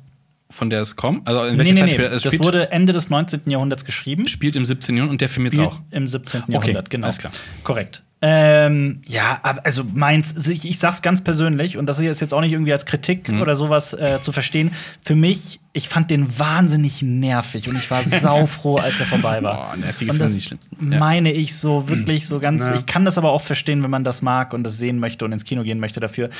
von der es kommt? Also in welcher nee, nee, Zeit nee. Es das wurde Ende des 19. Jahrhunderts geschrieben. Spielt im 17. Jahrhundert und der Film jetzt auch? Im 17. Okay, Jahrhundert, genau. Alles klar. Korrekt. Ähm, ja, also meins, ich, ich sag's ganz persönlich, und das ist jetzt auch nicht irgendwie als Kritik mhm. oder sowas äh, zu verstehen. Für mich, ich fand den wahnsinnig nervig und ich war saufroh, als er vorbei war. Boah, nervige und das die schlimmsten. Ja. meine ich so wirklich so ganz. Ja. Ich kann das aber auch verstehen, wenn man das mag und das sehen möchte und ins Kino gehen möchte dafür.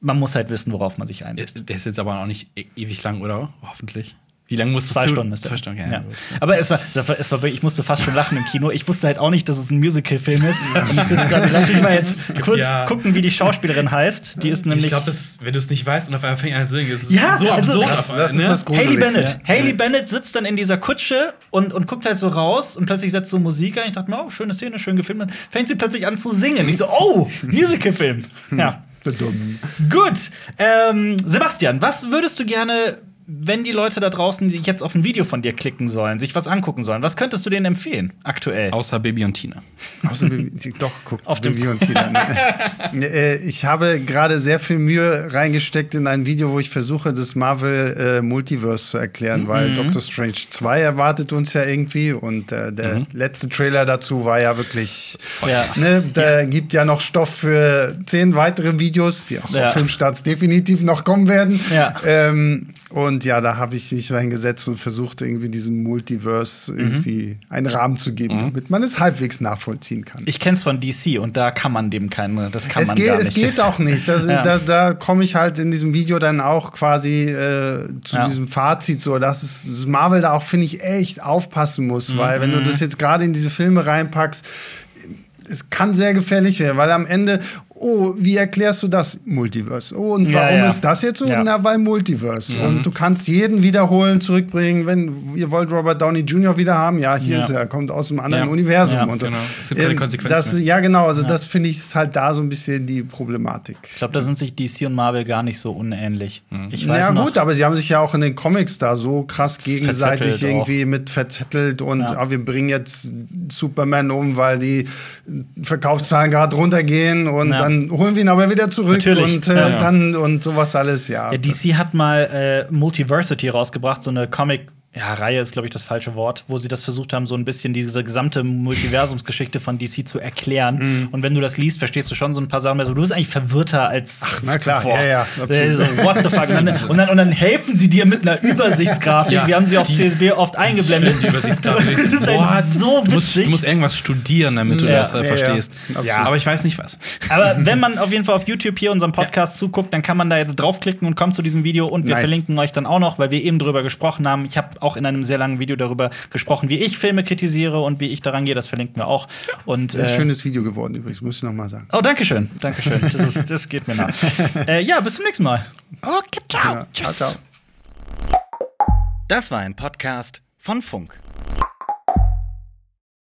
Man muss halt wissen, worauf man sich einlässt. Der ist jetzt aber auch nicht e ewig lang, oder? Hoffentlich. Wie lange musst du Zwei Stunden ist Zwei Stunden, ja. ja. Aber es war, es war, es war wirklich, ich musste fast schon lachen im Kino. Ich wusste halt auch nicht, dass es ein Musical-Film ist. Und ich grad, lass mich mal jetzt kurz ja. gucken, wie die Schauspielerin heißt. Die ist nämlich. Ich glaube, wenn du es nicht weißt und auf einmal fängt an zu singen, ist es ja, so also, absurd. Das, das ne? ist das Haley Bennett. Ja. Haley Bennett sitzt dann in dieser Kutsche und, und guckt halt so raus und plötzlich setzt so Musik ein. Ich dachte mir, oh, schöne Szene, schön gefilmt. Dann fängt sie plötzlich an zu singen. Ich so, oh, Musical-Film. Ja. Gut. Ähm, Sebastian, was würdest du gerne wenn die Leute da draußen, die jetzt auf ein Video von dir klicken sollen, sich was angucken sollen, was könntest du denen empfehlen aktuell? Außer Baby und Tina. Außer Baby, doch, guckt auf Baby und Tina. Äh, ich habe gerade sehr viel Mühe reingesteckt in ein Video, wo ich versuche, das Marvel äh, Multiverse zu erklären, mhm. weil Doctor Strange 2 erwartet uns ja irgendwie und äh, der mhm. letzte Trailer dazu war ja wirklich, ja. Ne, da ja. gibt ja noch Stoff für zehn weitere Videos, die auch ja. auf Filmstarts definitiv noch kommen werden. Ja. Ähm, und ja, da habe ich mich mal hingesetzt und versucht, irgendwie diesem Multiverse mhm. irgendwie einen Rahmen zu geben, mhm. damit man es halbwegs nachvollziehen kann. Ich kenne es von DC und da kann man dem keine, das kann es man geht, gar nicht. Es geht auch nicht. Das, ja. Da, da komme ich halt in diesem Video dann auch quasi äh, zu ja. diesem Fazit, so dass es dass Marvel da auch, finde ich, echt aufpassen muss, mhm. weil wenn du das jetzt gerade in diese Filme reinpackst, es kann sehr gefährlich werden, weil am Ende, oh, wie erklärst du das? Multiverse. Oh, und warum ja, ja. ist das jetzt so? Ja. Na, weil Multiverse. Mhm. Und du kannst jeden wiederholen, zurückbringen, wenn ihr wollt Robert Downey Jr. wieder haben. Ja, hier ist er, kommt aus einem anderen Universum. und genau. Es gibt keine ähm, Konsequenzen. Das, ja, genau. Also, das finde ich ist halt da so ein bisschen die Problematik. Ich glaube, da sind sich DC und Marvel gar nicht so unähnlich. Mhm. Ich weiß ja, gut, aber sie haben sich ja auch in den Comics da so krass gegenseitig irgendwie auch. mit verzettelt und ah, wir bringen jetzt Superman um, weil die Verkaufszahlen gerade runtergehen und dann dann holen wir ihn aber wieder zurück Natürlich. und äh, ja, ja. dann und sowas alles, ja. ja DC hat mal äh, Multiversity rausgebracht, so eine Comic ja, Reihe ist, glaube ich, das falsche Wort, wo sie das versucht haben, so ein bisschen diese gesamte Multiversumsgeschichte von DC zu erklären. Mm. Und wenn du das liest, verstehst du schon so ein paar Sachen. Also, du bist eigentlich verwirrter als Ach, na klar, zuvor. ja, ja. Äh, so, what the fuck? Und dann, und, dann, und dann, helfen sie dir mit einer Übersichtsgrafik. ja, Wir haben sie auf CSW oft eingeblendet. Die Übersichtsgrafik. das ist halt so witzig. Du musst, du musst, irgendwas studieren, damit du ja. das äh, verstehst. Ja, Aber ich weiß nicht was. Aber wenn man auf jeden Fall auf YouTube hier unserem Podcast zuguckt, dann kann man da jetzt draufklicken und kommt zu diesem Video. Und wir nice. verlinken euch dann auch noch, weil wir eben drüber gesprochen haben. Ich habe auch in einem sehr langen Video darüber gesprochen, wie ich Filme kritisiere und wie ich daran gehe. Das verlinken wir auch. Und, sehr äh, schönes Video geworden übrigens, muss ich noch mal sagen. Oh, danke schön. Danke schön. Das, ist, das geht mir nach. äh, ja, bis zum nächsten Mal. Okay, ciao. Ja, Tschüss. Ciao, ciao. Das war ein Podcast von Funk.